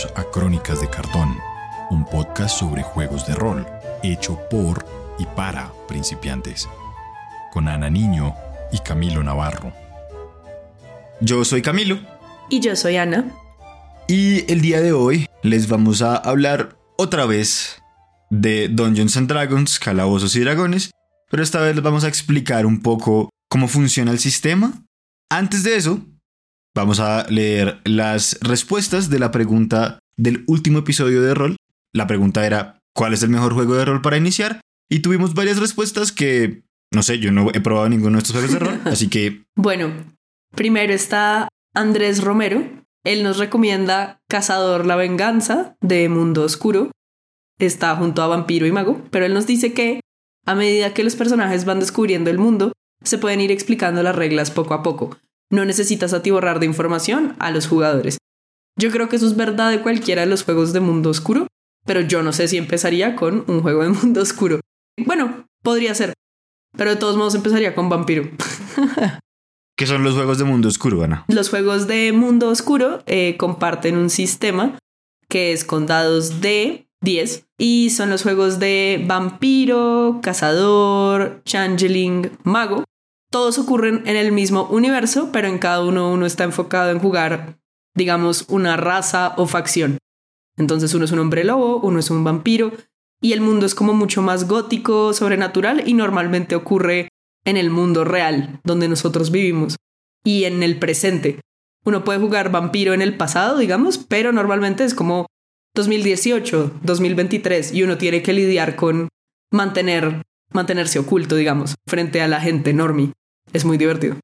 Bienvenidos a Crónicas de Cartón, un podcast sobre juegos de rol, hecho por y para principiantes, con Ana Niño y Camilo Navarro. Yo soy Camilo. Y yo soy Ana. Y el día de hoy les vamos a hablar otra vez de Dungeons and Dragons, Calabozos y Dragones, pero esta vez les vamos a explicar un poco cómo funciona el sistema. Antes de eso, Vamos a leer las respuestas de la pregunta del último episodio de rol. La pregunta era, ¿cuál es el mejor juego de rol para iniciar? Y tuvimos varias respuestas que, no sé, yo no he probado ninguno de estos juegos de rol, así que... Bueno, primero está Andrés Romero. Él nos recomienda Cazador la Venganza de Mundo Oscuro. Está junto a Vampiro y Mago, pero él nos dice que a medida que los personajes van descubriendo el mundo, se pueden ir explicando las reglas poco a poco no necesitas atiborrar de información a los jugadores. Yo creo que eso es verdad de cualquiera de los juegos de mundo oscuro, pero yo no sé si empezaría con un juego de mundo oscuro. Bueno, podría ser, pero de todos modos empezaría con vampiro. ¿Qué son los juegos de mundo oscuro, Ana? Los juegos de mundo oscuro eh, comparten un sistema que es con dados de 10 y son los juegos de vampiro, cazador, changeling, mago todos ocurren en el mismo universo, pero en cada uno uno está enfocado en jugar, digamos, una raza o facción. Entonces uno es un hombre lobo, uno es un vampiro, y el mundo es como mucho más gótico, sobrenatural, y normalmente ocurre en el mundo real, donde nosotros vivimos, y en el presente. Uno puede jugar vampiro en el pasado, digamos, pero normalmente es como 2018, 2023, y uno tiene que lidiar con mantener, mantenerse oculto, digamos, frente a la gente normie. Es muy divertido.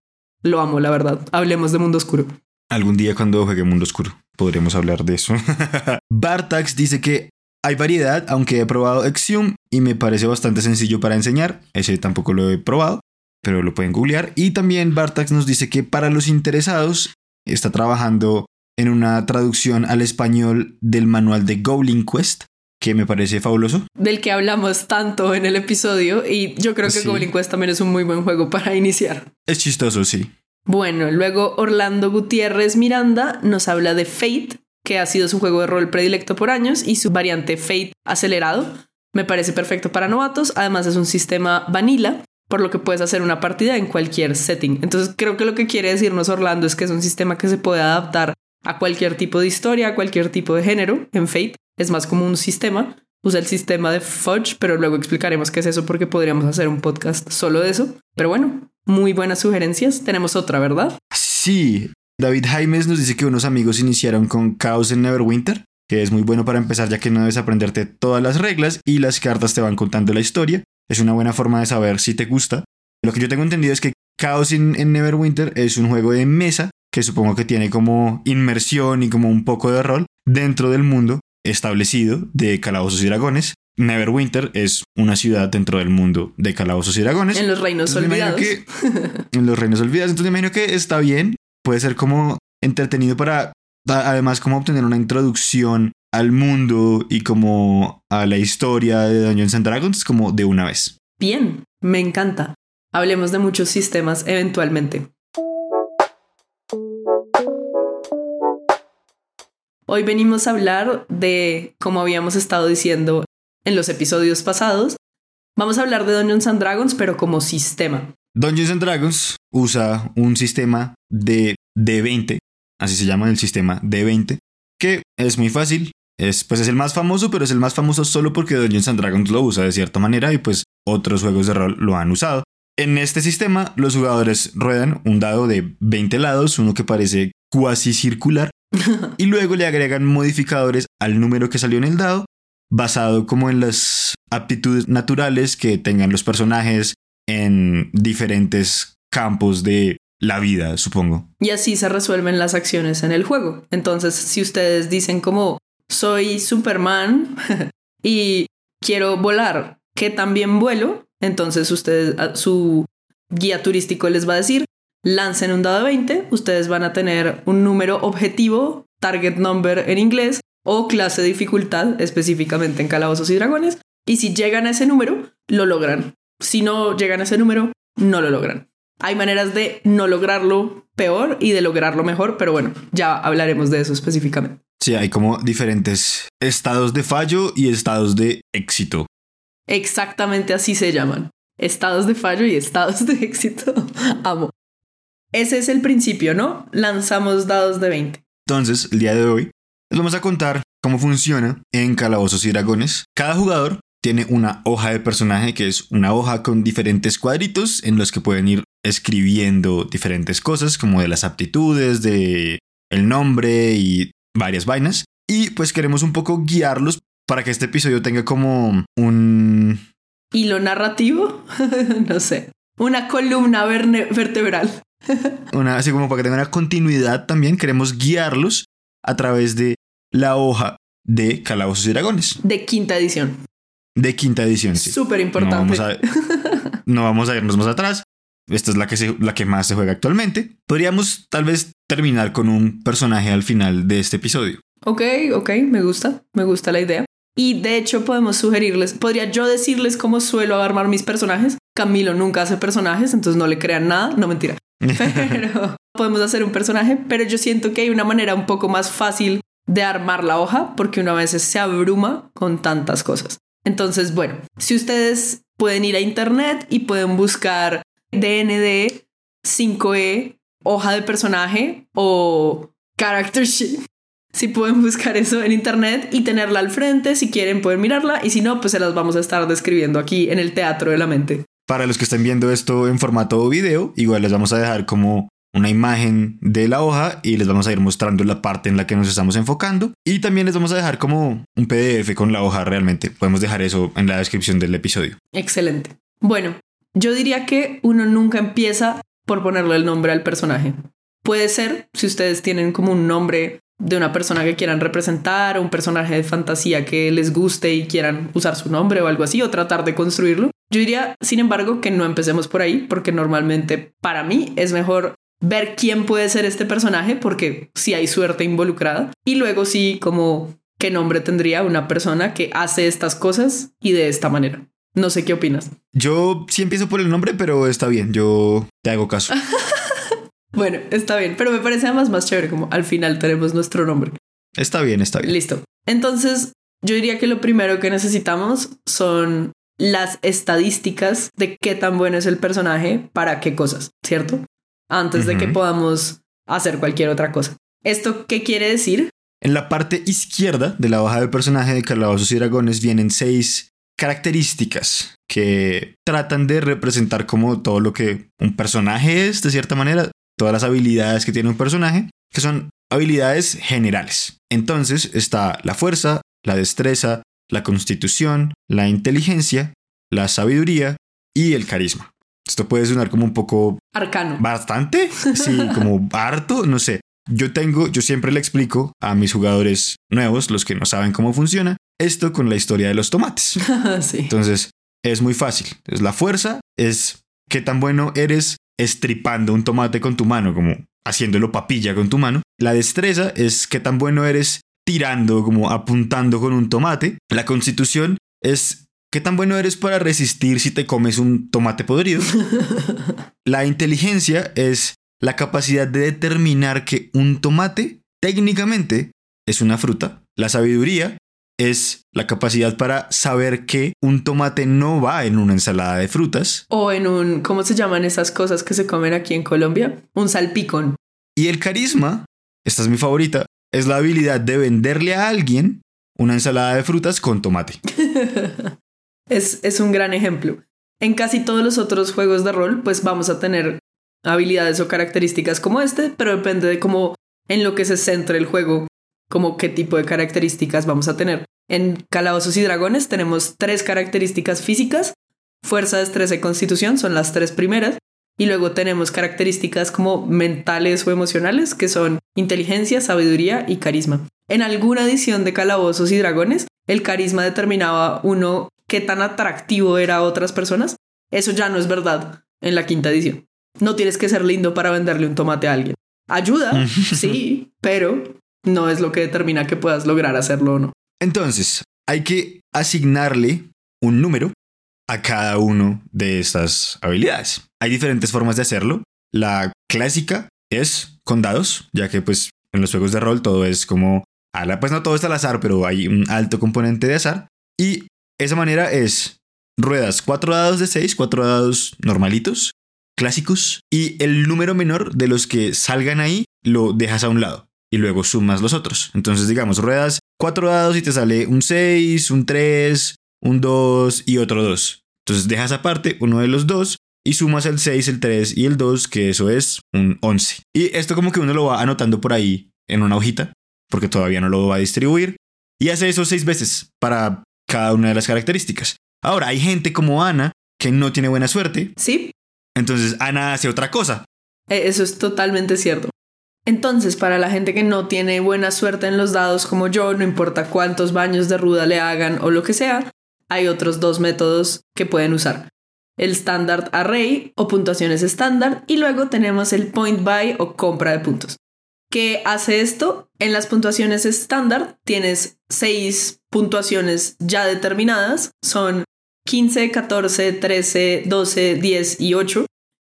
Lo amo, la verdad. Hablemos de Mundo Oscuro. Algún día cuando juegue Mundo Oscuro podremos hablar de eso. Bartax dice que hay variedad, aunque he probado Exium y me parece bastante sencillo para enseñar. Ese tampoco lo he probado, pero lo pueden googlear. Y también Bartax nos dice que para los interesados está trabajando en una traducción al español del manual de Goblin Quest, que me parece fabuloso. Del que hablamos tanto en el episodio y yo creo que Goblin Quest también es un muy buen juego para iniciar. Es chistoso, sí. Bueno, luego Orlando Gutiérrez Miranda nos habla de Fate, que ha sido su juego de rol predilecto por años y su variante Fate acelerado. Me parece perfecto para novatos, además es un sistema vanilla, por lo que puedes hacer una partida en cualquier setting. Entonces creo que lo que quiere decirnos Orlando es que es un sistema que se puede adaptar a cualquier tipo de historia, a cualquier tipo de género en Fate es más como un sistema. Usa el sistema de Fudge, pero luego explicaremos qué es eso porque podríamos hacer un podcast solo de eso. Pero bueno, muy buenas sugerencias. Tenemos otra, ¿verdad? Sí. David Jaimes nos dice que unos amigos iniciaron con Chaos en Neverwinter, que es muy bueno para empezar ya que no debes aprenderte todas las reglas y las cartas te van contando la historia. Es una buena forma de saber si te gusta. Lo que yo tengo entendido es que Chaos en Neverwinter es un juego de mesa que supongo que tiene como inmersión y como un poco de rol dentro del mundo establecido de Calabozos y Dragones. Neverwinter es una ciudad dentro del mundo de Calabozos y Dragones. En los reinos olvidados. en los reinos olvidados. Entonces me imagino que está bien. Puede ser como entretenido para, además, como obtener una introducción al mundo y como a la historia de Dungeons and Dragons como de una vez. Bien, me encanta. Hablemos de muchos sistemas eventualmente. Hoy venimos a hablar de, como habíamos estado diciendo en los episodios pasados, vamos a hablar de Dungeons and Dragons, pero como sistema. Dungeons and Dragons usa un sistema de D20, así se llama el sistema D20, que es muy fácil. Es, pues es el más famoso, pero es el más famoso solo porque Dungeons and Dragons lo usa de cierta manera y pues otros juegos de rol lo han usado. En este sistema, los jugadores ruedan un dado de 20 lados, uno que parece cuasi circular, y luego le agregan modificadores al número que salió en el dado, basado como en las aptitudes naturales que tengan los personajes en diferentes campos de la vida, supongo. Y así se resuelven las acciones en el juego. Entonces, si ustedes dicen como soy Superman y quiero volar, que también vuelo, entonces ustedes, su guía turístico les va a decir, lancen un dado de 20, ustedes van a tener un número objetivo, target number en inglés, o clase de dificultad específicamente en calabozos y dragones. Y si llegan a ese número, lo logran. Si no llegan a ese número, no lo logran. Hay maneras de no lograrlo peor y de lograrlo mejor, pero bueno, ya hablaremos de eso específicamente. Sí, hay como diferentes estados de fallo y estados de éxito. Exactamente así se llaman. Estados de fallo y estados de éxito. Amo. Ese es el principio, ¿no? Lanzamos dados de 20. Entonces, el día de hoy, les vamos a contar cómo funciona en Calabozos y Dragones. Cada jugador tiene una hoja de personaje que es una hoja con diferentes cuadritos en los que pueden ir escribiendo diferentes cosas como de las aptitudes, de el nombre y varias vainas. Y pues queremos un poco guiarlos para que este episodio tenga como un... ¿Hilo narrativo? no sé. Una columna vertebral. una, así como para que tenga una continuidad también, queremos guiarlos a través de la hoja de Calabozos y Dragones. De quinta edición. De quinta edición, sí. Súper importante. No, vamos a, irnos más atrás. Esta es la que, la que más se juega actualmente. Podríamos tal vez terminar con un personaje al final de este episodio. Ok, ok, me gusta, me gusta la idea. Y de hecho podemos sugerirles, podría yo decirles cómo suelo armar mis personajes. Camilo nunca hace personajes, entonces no le crean nada, no mentira. Pero podemos hacer un personaje, pero yo siento que hay una manera un poco más fácil de armar la hoja porque una vez se abruma con tantas cosas. Entonces, bueno, si ustedes pueden ir a internet y pueden buscar DND 5E, hoja de personaje o character sheet. Si pueden buscar eso en internet y tenerla al frente, si quieren pueden mirarla y si no, pues se las vamos a estar describiendo aquí en el teatro de la mente. Para los que estén viendo esto en formato video, igual les vamos a dejar como una imagen de la hoja y les vamos a ir mostrando la parte en la que nos estamos enfocando. Y también les vamos a dejar como un PDF con la hoja realmente. Podemos dejar eso en la descripción del episodio. Excelente. Bueno, yo diría que uno nunca empieza por ponerle el nombre al personaje. Puede ser, si ustedes tienen como un nombre de una persona que quieran representar, un personaje de fantasía que les guste y quieran usar su nombre o algo así, o tratar de construirlo. Yo diría, sin embargo, que no empecemos por ahí, porque normalmente para mí es mejor ver quién puede ser este personaje, porque si hay suerte involucrada, y luego sí como qué nombre tendría una persona que hace estas cosas y de esta manera. No sé qué opinas. Yo sí empiezo por el nombre, pero está bien, yo te hago caso. bueno, está bien, pero me parece además más chévere como al final tenemos nuestro nombre. Está bien, está bien. Listo. Entonces, yo diría que lo primero que necesitamos son las estadísticas de qué tan bueno es el personaje para qué cosas, ¿cierto? Antes de que podamos hacer cualquier otra cosa. ¿Esto qué quiere decir? En la parte izquierda de la hoja de personaje de Calabozos y Dragones vienen seis características que tratan de representar como todo lo que un personaje es, de cierta manera, todas las habilidades que tiene un personaje, que son habilidades generales. Entonces está la fuerza, la destreza, la constitución, la inteligencia, la sabiduría y el carisma. Esto puede sonar como un poco... Arcano. Bastante. Sí, como harto, no sé. Yo tengo, yo siempre le explico a mis jugadores nuevos, los que no saben cómo funciona, esto con la historia de los tomates. sí. Entonces, es muy fácil. Es la fuerza es qué tan bueno eres estripando un tomate con tu mano, como haciéndolo papilla con tu mano. La destreza es qué tan bueno eres tirando, como apuntando con un tomate. La constitución es ¿Qué tan bueno eres para resistir si te comes un tomate podrido? la inteligencia es la capacidad de determinar que un tomate técnicamente es una fruta. La sabiduría es la capacidad para saber que un tomate no va en una ensalada de frutas. O en un, ¿cómo se llaman esas cosas que se comen aquí en Colombia? Un salpicón. Y el carisma, esta es mi favorita, es la habilidad de venderle a alguien una ensalada de frutas con tomate. es, un gran ejemplo. En casi todos los otros juegos de rol, pues vamos a tener habilidades o características como este, pero depende de cómo en lo que se centre el juego, como qué tipo de características vamos a tener. En Calabozos y Dragones tenemos tres características físicas, fuerza, destreza y constitución son las tres primeras, y luego tenemos características como mentales o emocionales, que son inteligencia, sabiduría y carisma. En alguna edición de Calabozos y Dragones, el carisma determinaba uno qué tan atractivo era a otras personas, eso ya no es verdad en la quinta edición. No tienes que ser lindo para venderle un tomate a alguien. Ayuda, sí, pero no es lo que determina que puedas lograr hacerlo o no. Entonces, hay que asignarle un número a cada uno de estas habilidades. Hay diferentes formas de hacerlo. La clásica es con dados, ya que pues en los juegos de rol todo es como, pues no todo está al azar, pero hay un alto componente de azar. Y esa manera es ruedas cuatro dados de 6, cuatro dados normalitos, clásicos, y el número menor de los que salgan ahí lo dejas a un lado y luego sumas los otros. Entonces, digamos, ruedas cuatro dados y te sale un 6, un 3, un 2 y otro 2. Entonces dejas aparte uno de los dos y sumas el 6, el 3 y el 2, que eso es un 11. Y esto como que uno lo va anotando por ahí en una hojita, porque todavía no lo va a distribuir, y hace eso seis veces para cada una de las características. Ahora, hay gente como Ana que no tiene buena suerte. Sí. Entonces Ana hace otra cosa. Eh, eso es totalmente cierto. Entonces, para la gente que no tiene buena suerte en los dados como yo, no importa cuántos baños de ruda le hagan o lo que sea, hay otros dos métodos que pueden usar. El Standard Array o puntuaciones estándar y luego tenemos el Point Buy o compra de puntos. ¿Qué hace esto? En las puntuaciones estándar tienes seis puntuaciones ya determinadas, son 15, 14, 13, 12, 10 y 8,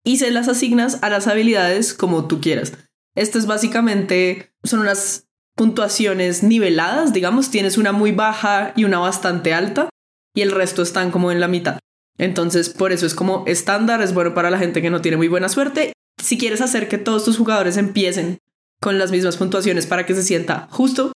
y se las asignas a las habilidades como tú quieras. Esto es básicamente, son unas puntuaciones niveladas, digamos, tienes una muy baja y una bastante alta, y el resto están como en la mitad. Entonces, por eso es como estándar, es bueno para la gente que no tiene muy buena suerte. Si quieres hacer que todos tus jugadores empiecen con las mismas puntuaciones para que se sienta justo,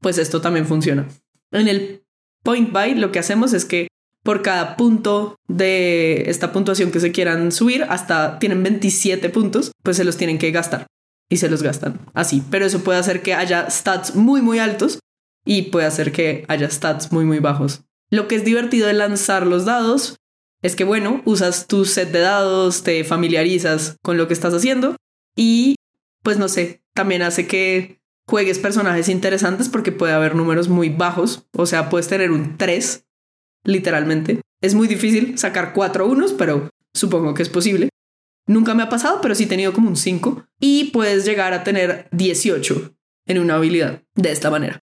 pues esto también funciona. En el point buy lo que hacemos es que por cada punto de esta puntuación que se quieran subir, hasta tienen 27 puntos, pues se los tienen que gastar y se los gastan así. Pero eso puede hacer que haya stats muy, muy altos y puede hacer que haya stats muy, muy bajos. Lo que es divertido de lanzar los dados es que, bueno, usas tu set de dados, te familiarizas con lo que estás haciendo y, pues no sé, también hace que juegues personajes interesantes porque puede haber números muy bajos, o sea, puedes tener un 3, literalmente. Es muy difícil sacar 4 unos, pero supongo que es posible. Nunca me ha pasado, pero sí he tenido como un 5 y puedes llegar a tener 18 en una habilidad de esta manera.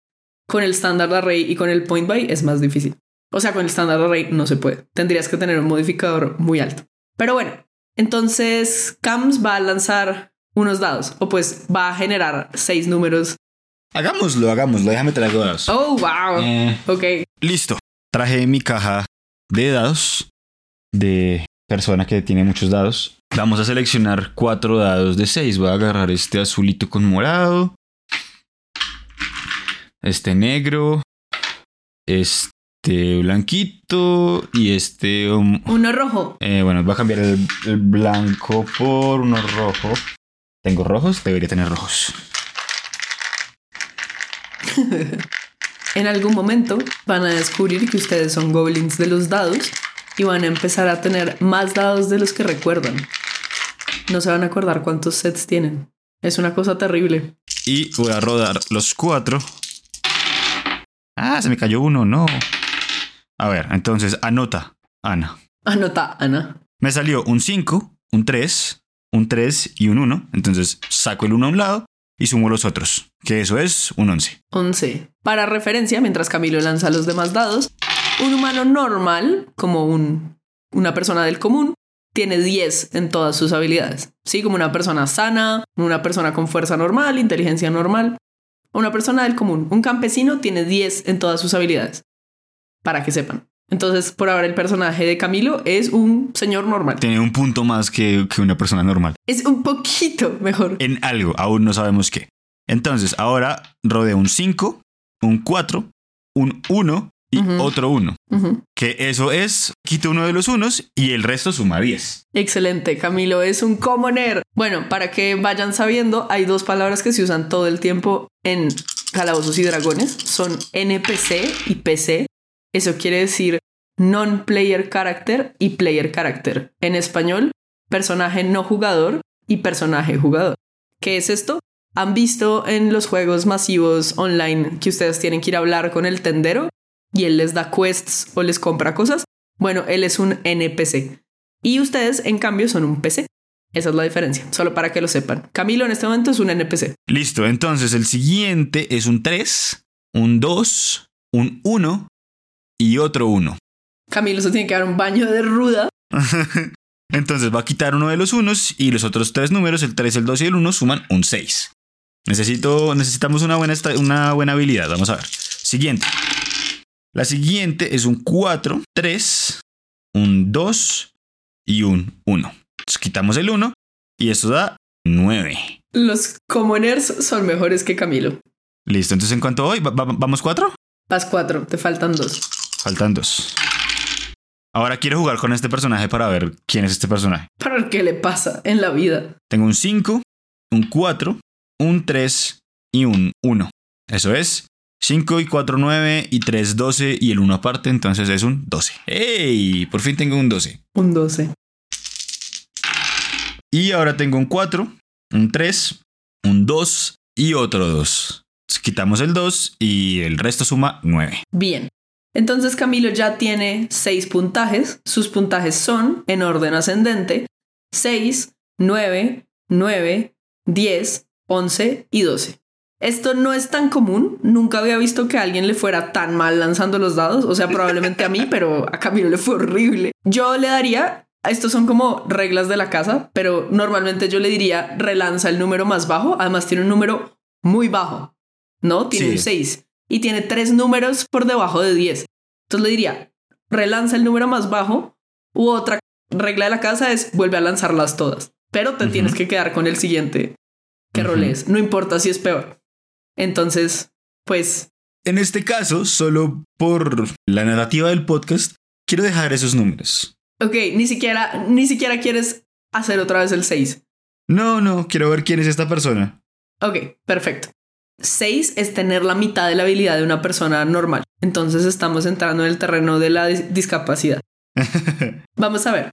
Con el Standard Array y con el Point Buy es más difícil. O sea, con el Standard Array no se puede. Tendrías que tener un modificador muy alto. Pero bueno, entonces CAMS va a lanzar unos dados o pues va a generar seis números. Hagámoslo, hagámoslo. Déjame traer dados. Oh, wow. Eh, ok. Listo. Traje mi caja de dados de persona que tiene muchos dados. Vamos a seleccionar cuatro dados de seis. Voy a agarrar este azulito con morado. Este negro. Este este blanquito y este... uno rojo. Eh, bueno, voy a cambiar el, el, blanco por uno rojo. ¿Tengo rojos? Debería tener rojos. en algún momento van a descubrir que ustedes son goblins de los dados y van a empezar a tener más dados de los que recuerdan. No se van a acordar cuántos sets tienen. Es una cosa terrible. Y voy a rodar los cuatro. Ah, se me cayó uno, no. A ver, entonces anota, Ana. Anota, Ana. Me salió un 5, un 3, un 3 y un 1. Entonces saco el 1 a un lado y sumo los otros, que eso es un 11. 11. Para referencia, mientras Camilo lanza los demás dados, un humano normal, como un, una persona del común, tiene 10 en todas sus habilidades. Sí, como una persona sana, una persona con fuerza normal, inteligencia normal. Una persona del común, un campesino, tiene 10 en todas sus habilidades para que sepan. Entonces, por ahora el personaje de Camilo es un señor normal. Tiene un punto más que, una persona normal. Es un poquito mejor. En algo, aún no sabemos qué. Entonces, ahora rodeo un 5, un 4, un 1 y otro 1. Que eso es, quito uno de los unos y el resto suma 10. Excelente, Camilo es un commoner. Bueno, para que vayan sabiendo, hay dos palabras que se usan todo el tiempo en Calabozos y Dragones. Son NPC y PC. Eso quiere decir non-player character y player character. En español, personaje no jugador y personaje jugador. ¿Qué es esto? ¿Han visto en los juegos masivos online que ustedes tienen que ir a hablar con el tendero y él les da quests o les compra cosas? Bueno, él es un NPC. Y ustedes, en cambio, son un PC. Esa es la diferencia, solo para que lo sepan. Camilo en este momento es un NPC. Listo, entonces el siguiente es un 3, un 2, un 1 y otro 1. Camilo se tiene que dar un baño de ruda. Entonces va a quitar uno de los unos y los otros tres números, el 3, el 2 y el 1, suman un 6. Necesito, necesitamos una buena, una buena habilidad. Vamos a ver. Siguiente. La siguiente es un 4, 3, un 2 y un 1. Entonces quitamos el 1 y esto da 9. Los commoners son mejores que Camilo. Listo, entonces en cuanto hoy, ¿vamos 4? Vas 4, te faltan 2. Faltan 2. Ahora quiero jugar con este personaje para ver quién es este personaje. Para ver qué le pasa en la vida. Tengo un 5, un 4, un 3 y un 1. Eso es 5 y 4, 9 y 3, 12 y el 1 aparte, entonces es un 12. ¡Ey! Por fin tengo un 12. Un 12. Y ahora tengo un 4, un 3, un 2 y otro 2. quitamos el 2 y el resto suma 9. Bien. Entonces Camilo ya tiene 6 puntajes. Sus puntajes son, en orden ascendente, 6, 9, 9, 10, 11 y 12. Esto no es tan común. Nunca había visto que a alguien le fuera tan mal lanzando los dados. O sea, probablemente a mí, pero a Camilo le fue horrible. Yo le daría, estos son como reglas de la casa, pero normalmente yo le diría relanza el número más bajo. Además tiene un número muy bajo, ¿no? Tiene un 6 y tiene tres números por debajo de 10. Entonces le diría, relanza el número más bajo u otra regla de la casa es vuelve a lanzarlas todas, pero te tienes que quedar con el siguiente que roles, no importa si es peor. Entonces, pues... En este caso, solo por la narrativa del podcast, quiero dejar esos números. Ok, ni siquiera, ni siquiera quieres hacer otra vez el 6. No, no, quiero ver quién es esta persona. Ok, perfecto. 6 es tener la mitad de la habilidad de una persona normal. Entonces estamos entrando en el terreno de la discapacidad. Vamos a ver.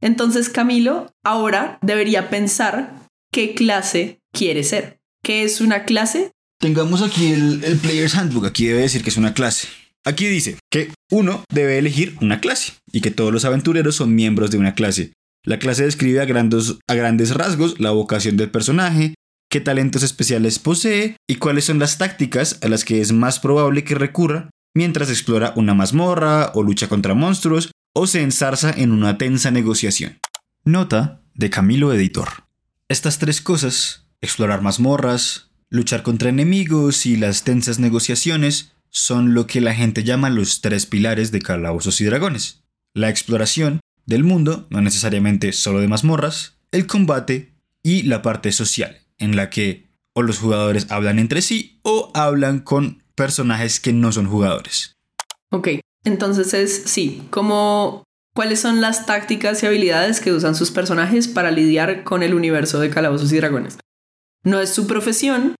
Entonces Camilo ahora debería pensar qué clase quiere ser. ¿Qué es una clase? Tengamos aquí el, el Player's Handbook. Aquí debe decir que es una clase. Aquí dice que uno debe elegir una clase y que todos los aventureros son miembros de una clase. La clase describe a grandes, a grandes rasgos la vocación del personaje, qué talentos especiales posee y cuáles son las tácticas a las que es más probable que recurra mientras explora una mazmorra o lucha contra monstruos o se ensarza en una tensa negociación. Nota de Camilo Editor. Estas tres cosas, explorar mazmorras, luchar contra enemigos y las tensas negociaciones, son lo que la gente llama los tres pilares de Calabozos y Dragones. La exploración del mundo, no necesariamente solo de mazmorras, el combate y la parte social en la que o los jugadores hablan entre sí o hablan con personajes que no son jugadores. Ok, entonces es sí, como cuáles son las tácticas y habilidades que usan sus personajes para lidiar con el universo de Calabozos y Dragones. No es su profesión,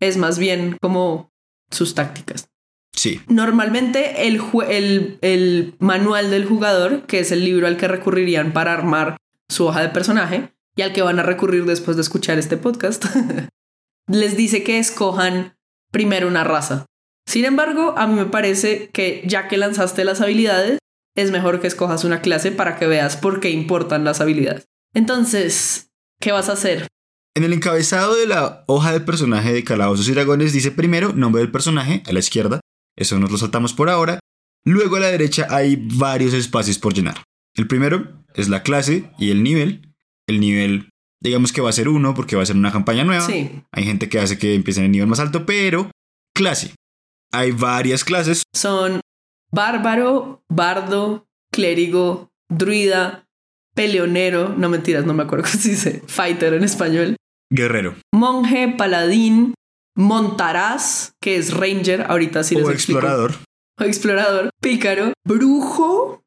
es más bien como sus tácticas. Sí. Normalmente el, el, el manual del jugador, que es el libro al que recurrirían para armar su hoja de personaje, y al que van a recurrir después de escuchar este podcast, les dice que escojan primero una raza. Sin embargo, a mí me parece que ya que lanzaste las habilidades, es mejor que escojas una clase para que veas por qué importan las habilidades. Entonces, ¿qué vas a hacer? En el encabezado de la hoja de personaje de Calabozos y Dragones dice primero nombre del personaje a la izquierda, eso nos lo saltamos por ahora. Luego a la derecha hay varios espacios por llenar. El primero es la clase y el nivel, el nivel, digamos que va a ser uno porque va a ser una campaña nueva. Sí. Hay gente que hace que empiecen en el nivel más alto, pero clase. Hay varias clases. Son bárbaro, bardo, clérigo, druida, peleonero, no mentiras, no me acuerdo cómo se dice, fighter en español. Guerrero. Monje, paladín, montaraz, que es ranger, ahorita sí les o explorador. O explorador, pícaro, brujo,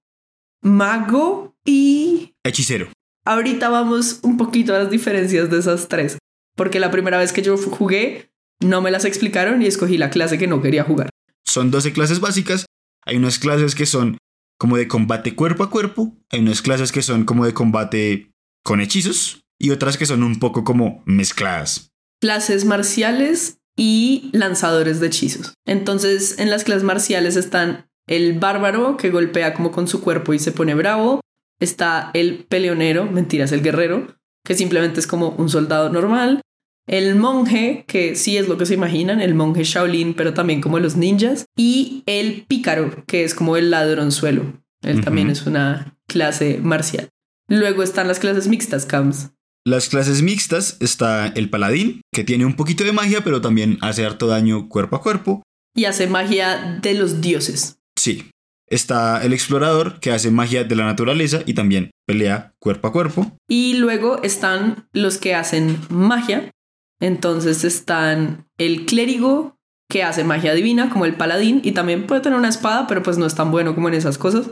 mago y... Hechicero. Ahorita vamos un poquito a las diferencias de esas tres, porque la primera vez que yo jugué no me las explicaron y escogí la clase que no quería jugar. Son 12 clases básicas, hay unas clases que son como de combate cuerpo a cuerpo, hay unas clases que son como de combate con hechizos y otras que son un poco como mezcladas. Clases marciales y lanzadores de hechizos. Entonces, en las clases marciales están el bárbaro que golpea como con su cuerpo y se pone bravo, Está el peleonero, mentiras, el guerrero, que simplemente es como un soldado normal. El monje, que sí es lo que se imaginan, el monje Shaolin, pero también como los ninjas. Y el pícaro, que es como el ladronzuelo. Él también es una clase marcial. Luego están las clases mixtas, Cams. Las clases mixtas está el paladín, que tiene un poquito de magia, pero también hace harto daño cuerpo a cuerpo. Y hace magia de los dioses. Sí. Está el explorador, que hace magia de la naturaleza y también pelea cuerpo a cuerpo. Y luego están los que hacen magia. Entonces están el clérigo, que hace magia divina, como el paladín, y también puede tener una espada, pero pues no es tan bueno como en esas cosas.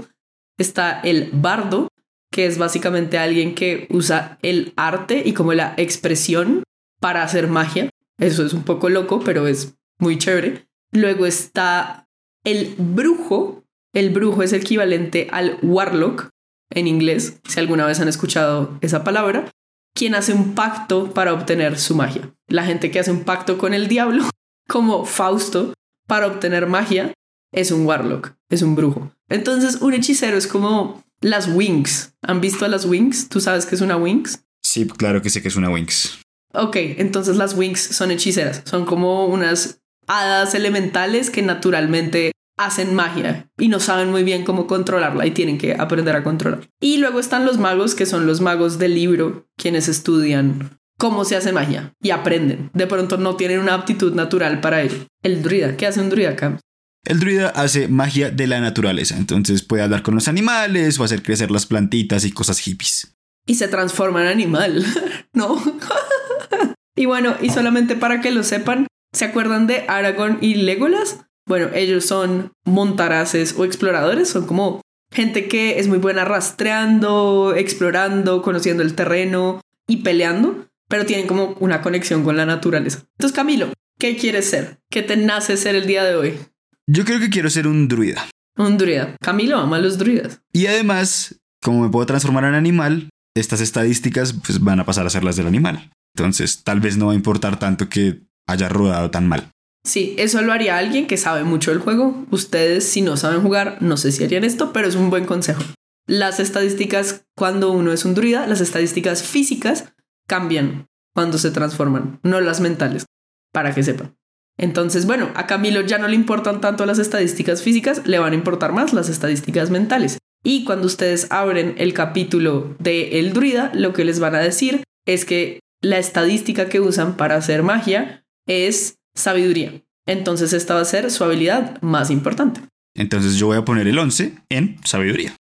Está el bardo, que es básicamente alguien que usa el arte y como la expresión para hacer magia. Eso es un poco loco, pero es muy chévere. Luego está el brujo. El brujo es equivalente al warlock en inglés, si alguna vez han escuchado esa palabra, quien hace un pacto para obtener su magia. La gente que hace un pacto con el diablo, como Fausto, para obtener magia, es un warlock, es un brujo. Entonces, un hechicero es como las wings. ¿Han visto a las wings? ¿Tú sabes qué es una wings? Sí, claro que sé que es una Winx. Ok, entonces las wings son hechiceras. Son como unas hadas elementales que naturalmente hacen magia y no saben muy bien cómo controlarla y tienen que aprender a controlar. Y luego están los magos, que son los magos del libro, quienes estudian cómo se hace magia y aprenden. De pronto no tienen una aptitud natural para ello. El druida, ¿qué hace un druida, Cam? El druida hace magia de la naturaleza, entonces puede hablar con los animales o hacer crecer las plantitas y cosas hippies. Y se transforma en animal, ¿no? y bueno, y solamente para que lo sepan, ¿se acuerdan de Aragorn y Legolas? Bueno, ellos son montaraces o exploradores, son como gente que es muy buena rastreando, explorando, conociendo el terreno y peleando, pero tienen como una conexión con la naturaleza. Entonces, Camilo, ¿qué quieres ser? ¿Qué te nace ser el día de hoy? Yo creo que quiero ser un druida. Un druida. Camilo ama a los druidas. Y además, como me puedo transformar en animal, estas estadísticas pues, van a pasar a ser las del animal. Entonces, tal vez no va a importar tanto que haya rodado tan mal. Sí, eso lo haría alguien que sabe mucho del juego. Ustedes, si no saben jugar, no sé si harían esto, pero es un buen consejo. Las estadísticas cuando uno es un druida, las estadísticas físicas cambian cuando se transforman, no las mentales, para que sepan. Entonces, bueno, a Camilo ya no le importan tanto las estadísticas físicas, le van a importar más las estadísticas mentales. Y cuando ustedes abren el capítulo de El Druida, lo que les van a decir es que la estadística que usan para hacer magia es sabiduría. Entonces esta va a ser su habilidad más importante. Entonces yo voy a poner el 11 en sabiduría.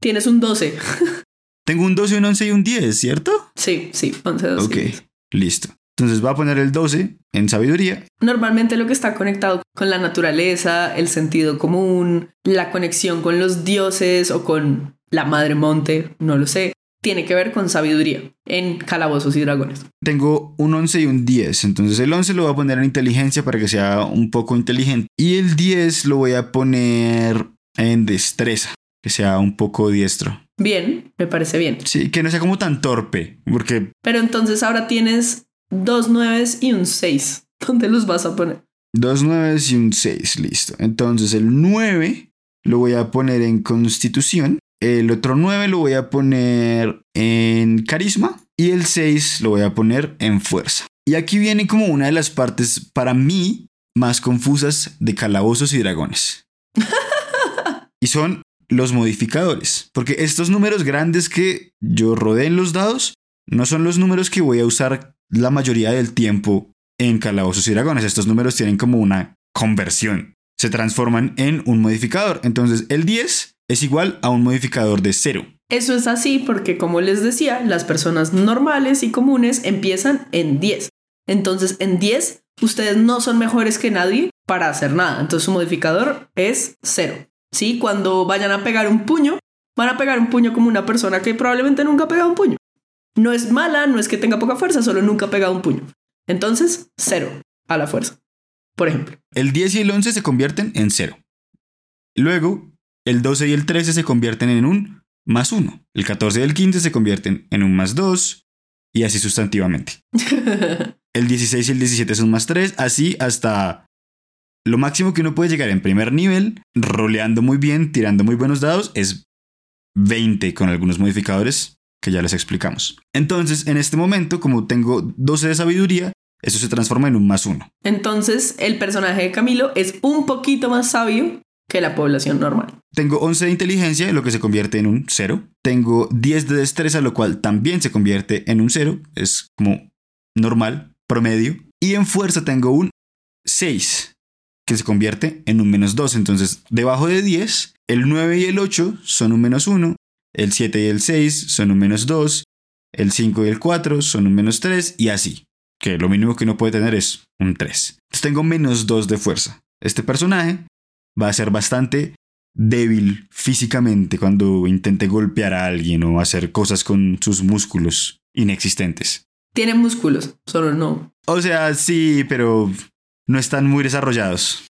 Tienes un 12. Tengo un 12, un 11 y un 10, ¿cierto? Sí, sí, 11, 12. Ok, listo. Entonces voy a poner el 12 en sabiduría. Normalmente lo que está conectado con la naturaleza, el sentido común, la conexión con los dioses o con la madre monte, no lo sé, tiene que ver con sabiduría en calabozos y dragones. Tengo un 11 y un 10. Entonces el 11 lo voy a poner en inteligencia para que sea un poco inteligente. Y el 10 lo voy a poner en destreza, que sea un poco diestro. Bien, me parece bien. Sí, que no sea como tan torpe, porque Pero entonces ahora tienes dos nueves y un 6. ¿Dónde los vas a poner? dos 9 y un 6, listo. Entonces el 9 lo voy a poner en constitución. El otro 9 lo voy a poner en carisma. Y el 6 lo voy a poner en fuerza. Y aquí viene como una de las partes para mí más confusas de calabozos y dragones. y son los modificadores. Porque estos números grandes que yo rodé en los dados no son los números que voy a usar la mayoría del tiempo en calabozos y dragones. Estos números tienen como una conversión. Se transforman en un modificador. Entonces el 10 es igual a un modificador de 0. Eso es así porque, como les decía, las personas normales y comunes empiezan en 10. Entonces, en 10, ustedes no son mejores que nadie para hacer nada. Entonces, su modificador es 0. ¿Sí? Cuando vayan a pegar un puño, van a pegar un puño como una persona que probablemente nunca ha pegado un puño. No es mala, no es que tenga poca fuerza, solo nunca ha pegado un puño. Entonces, 0 a la fuerza. Por ejemplo. El 10 y el 11 se convierten en 0. Luego, el 12 y el 13 se convierten en un más 1. El 14 y el 15 se convierten en un más 2 y así sustantivamente. El 16 y el 17 son más 3, así hasta lo máximo que uno puede llegar en primer nivel, roleando muy bien, tirando muy buenos dados, es 20 con algunos modificadores que ya les explicamos. Entonces, en este momento, como tengo 12 de sabiduría, eso se transforma en un más 1. Entonces, el personaje de Camilo es un poquito más sabio que la población normal. Tengo 11 de inteligencia, lo que se convierte en un 0. Tengo 10 de destreza, lo cual también se convierte en un 0. Es como normal, promedio. Y en fuerza tengo un 6, que se convierte en un menos 2. Entonces, debajo de 10, el 9 y el 8 son un menos 1. El 7 y el 6 son un menos 2. El 5 y el 4 son un menos 3 y así. Que lo mínimo que uno puede tener es un 3. Entonces tengo menos 2 de fuerza. Este personaje va a ser bastante débil físicamente cuando intente golpear a alguien o hacer cosas con sus músculos inexistentes. Tiene músculos, solo no. O sea, sí, pero no están muy desarrollados.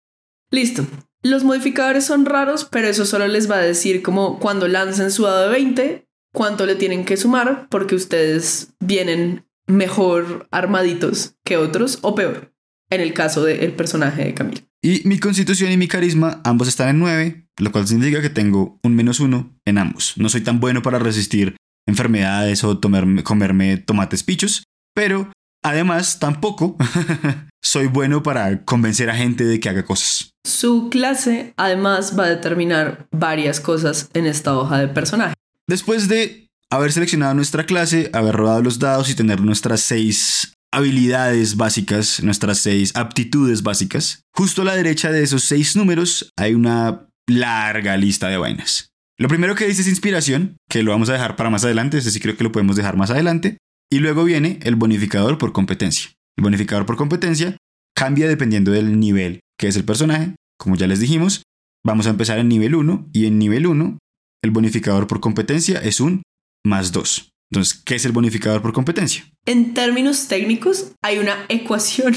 Listo. Los modificadores son raros, pero eso solo les va a decir como cuando lancen su dado de 20, cuánto le tienen que sumar, porque ustedes vienen mejor armaditos que otros o peor, en el caso del personaje de Camilo. Y mi constitución y mi carisma ambos están en 9, lo cual significa que tengo un menos 1 en ambos. No soy tan bueno para resistir enfermedades o tomarme, comerme tomates pichos, pero además tampoco soy bueno para convencer a gente de que haga cosas. Su clase además va a determinar varias cosas en esta hoja de personaje. Después de haber seleccionado nuestra clase, haber rodado los dados y tener nuestras seis habilidades básicas, nuestras seis aptitudes básicas, justo a la derecha de esos seis números hay una larga lista de vainas. Lo primero que dice es inspiración, que lo vamos a dejar para más adelante, ese sí creo que lo podemos dejar más adelante. Y luego viene el bonificador por competencia. El bonificador por competencia cambia dependiendo del nivel que es el personaje. Como ya les dijimos, vamos a empezar en nivel 1 y en nivel 1 el bonificador por competencia es un más 2. Entonces, ¿qué es el bonificador por competencia? En términos técnicos, hay una ecuación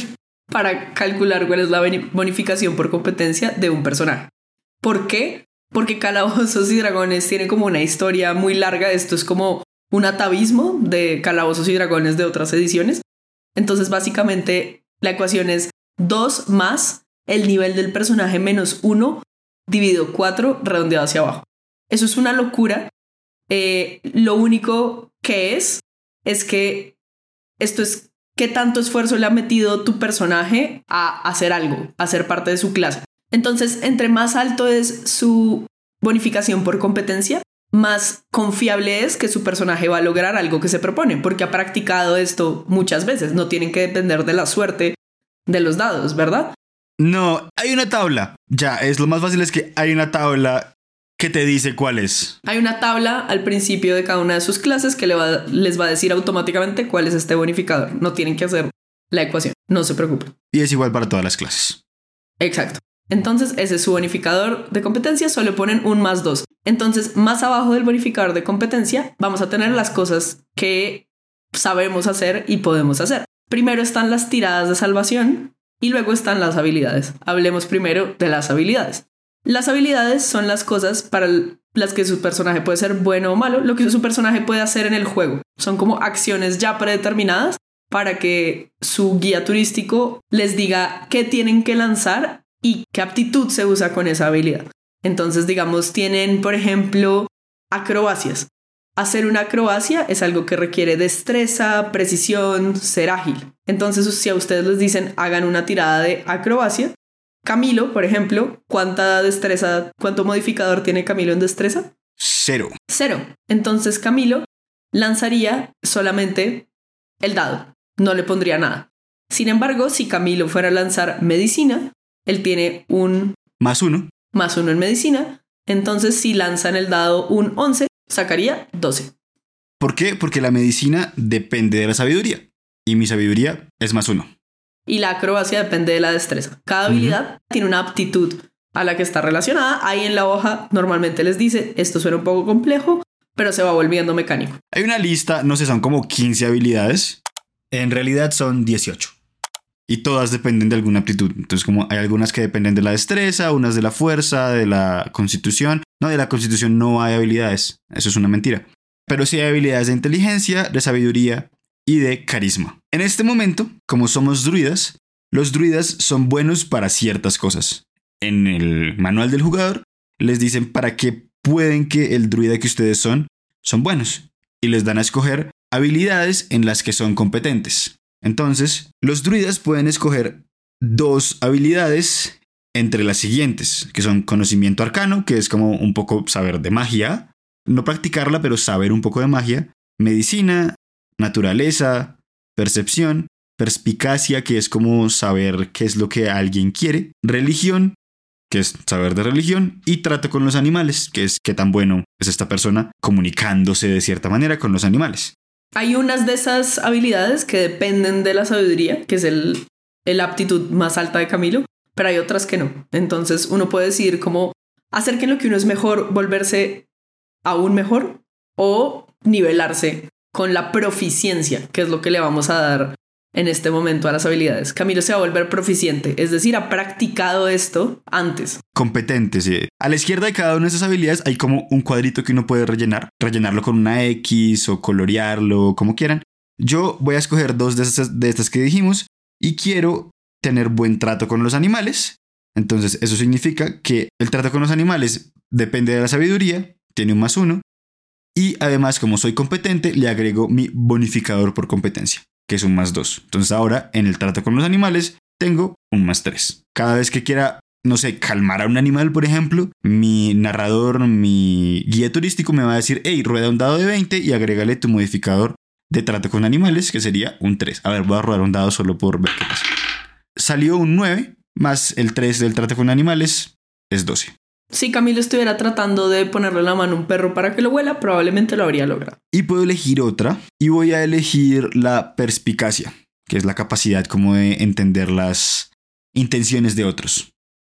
para calcular cuál es la bonificación por competencia de un personaje. ¿Por qué? Porque Calabozos y Dragones tiene como una historia muy larga. Esto es como un atavismo de Calabozos y Dragones de otras ediciones. Entonces, básicamente, la ecuación es 2 más el nivel del personaje menos 1 dividido 4 redondeado hacia abajo. Eso es una locura. Eh, lo único que es es que esto es qué tanto esfuerzo le ha metido tu personaje a hacer algo, a ser parte de su clase. Entonces, entre más alto es su bonificación por competencia, más confiable es que su personaje va a lograr algo que se propone, porque ha practicado esto muchas veces. No tienen que depender de la suerte de los dados, ¿verdad? No, hay una tabla. Ya, es lo más fácil es que hay una tabla que te dice cuál es. Hay una tabla al principio de cada una de sus clases que les va a decir automáticamente cuál es este bonificador. No tienen que hacer la ecuación, no se preocupen. Y es igual para todas las clases. Exacto. Entonces, ese es su bonificador de competencia, solo ponen un más dos. Entonces, más abajo del bonificador de competencia, vamos a tener las cosas que sabemos hacer y podemos hacer. Primero están las tiradas de salvación y luego están las habilidades. Hablemos primero de las habilidades. Las habilidades son las cosas para las que su personaje puede ser bueno o malo, lo que su personaje puede hacer en el juego. Son como acciones ya predeterminadas para que su guía turístico les diga qué tienen que lanzar y qué aptitud se usa con esa habilidad. Entonces, digamos, tienen, por ejemplo, acrobacias. Hacer una acrobacia es algo que requiere destreza, precisión, ser ágil. Entonces, si a ustedes les dicen hagan una tirada de acrobacia, Camilo, por ejemplo, ¿cuánta destreza, cuánto modificador tiene Camilo en destreza? Cero. Cero. Entonces Camilo lanzaría solamente el dado, no le pondría nada. Sin embargo, si Camilo fuera a lanzar medicina, él tiene un... Más uno. Más uno en medicina. Entonces, si lanza en el dado un 11, sacaría 12. ¿Por qué? Porque la medicina depende de la sabiduría. Y mi sabiduría es más uno y la acrobacia depende de la destreza. Cada habilidad tiene una aptitud a la que está relacionada. Ahí en la hoja normalmente les dice, esto suena un poco complejo, pero se va volviendo mecánico. Hay una lista, no sé, son como 15 habilidades. En realidad son 18. Y todas dependen de alguna aptitud. Entonces, como hay algunas que dependen de la destreza, unas de la fuerza, de la constitución. No, de la constitución no hay habilidades. Eso es una mentira. Pero sí hay habilidades de inteligencia, de sabiduría y de carisma. En este momento, como somos druidas, los druidas son buenos para ciertas cosas. En el manual del jugador les dicen para qué pueden que el druida que ustedes son son buenos y les dan a escoger habilidades en las que son competentes. Entonces, los druidas pueden escoger dos habilidades entre las siguientes, que son conocimiento arcano, que es como un poco saber de magia, no practicarla, pero saber un poco de magia, medicina, naturaleza, percepción, perspicacia, que es como saber qué es lo que alguien quiere, religión, que es saber de religión, y trato con los animales, que es qué tan bueno es esta persona comunicándose de cierta manera con los animales. Hay unas de esas habilidades que dependen de la sabiduría, que es el, aptitud más alta de Camilo, pero hay otras que no. Entonces uno puede decir como hacer que lo que uno es mejor, volverse aún mejor o nivelarse con la proficiencia, que es lo que le vamos a dar en este momento a las habilidades. Camilo se va a volver proficiente, es decir, ha practicado esto antes. Competente, sí. A la izquierda de cada una de esas habilidades hay como un cuadrito que uno puede rellenar, rellenarlo con una X o colorearlo, como quieran. Yo voy a escoger dos de estas, de estas que dijimos y quiero tener buen trato con los animales. Entonces, eso significa que el trato con los animales depende de la sabiduría, tiene un más uno. Y además, como soy competente, le agrego mi bonificador por competencia que es un más 2. Entonces ahora en el trato con los animales tengo un más 3. Cada vez que quiera, no sé, calmar a un animal, por ejemplo, mi narrador, mi guía turístico me va a decir, hey, rueda un dado de 20 y agrégale tu modificador de trato con animales, que sería un 3. A ver, voy a rodar un dado solo por ver qué pasa. Salió un 9, más el 3 del trato con animales, es 12. Si Camilo estuviera tratando de ponerle la mano a un perro para que lo huela, probablemente lo habría logrado. Y puedo elegir otra y voy a elegir la perspicacia, que es la capacidad como de entender las intenciones de otros.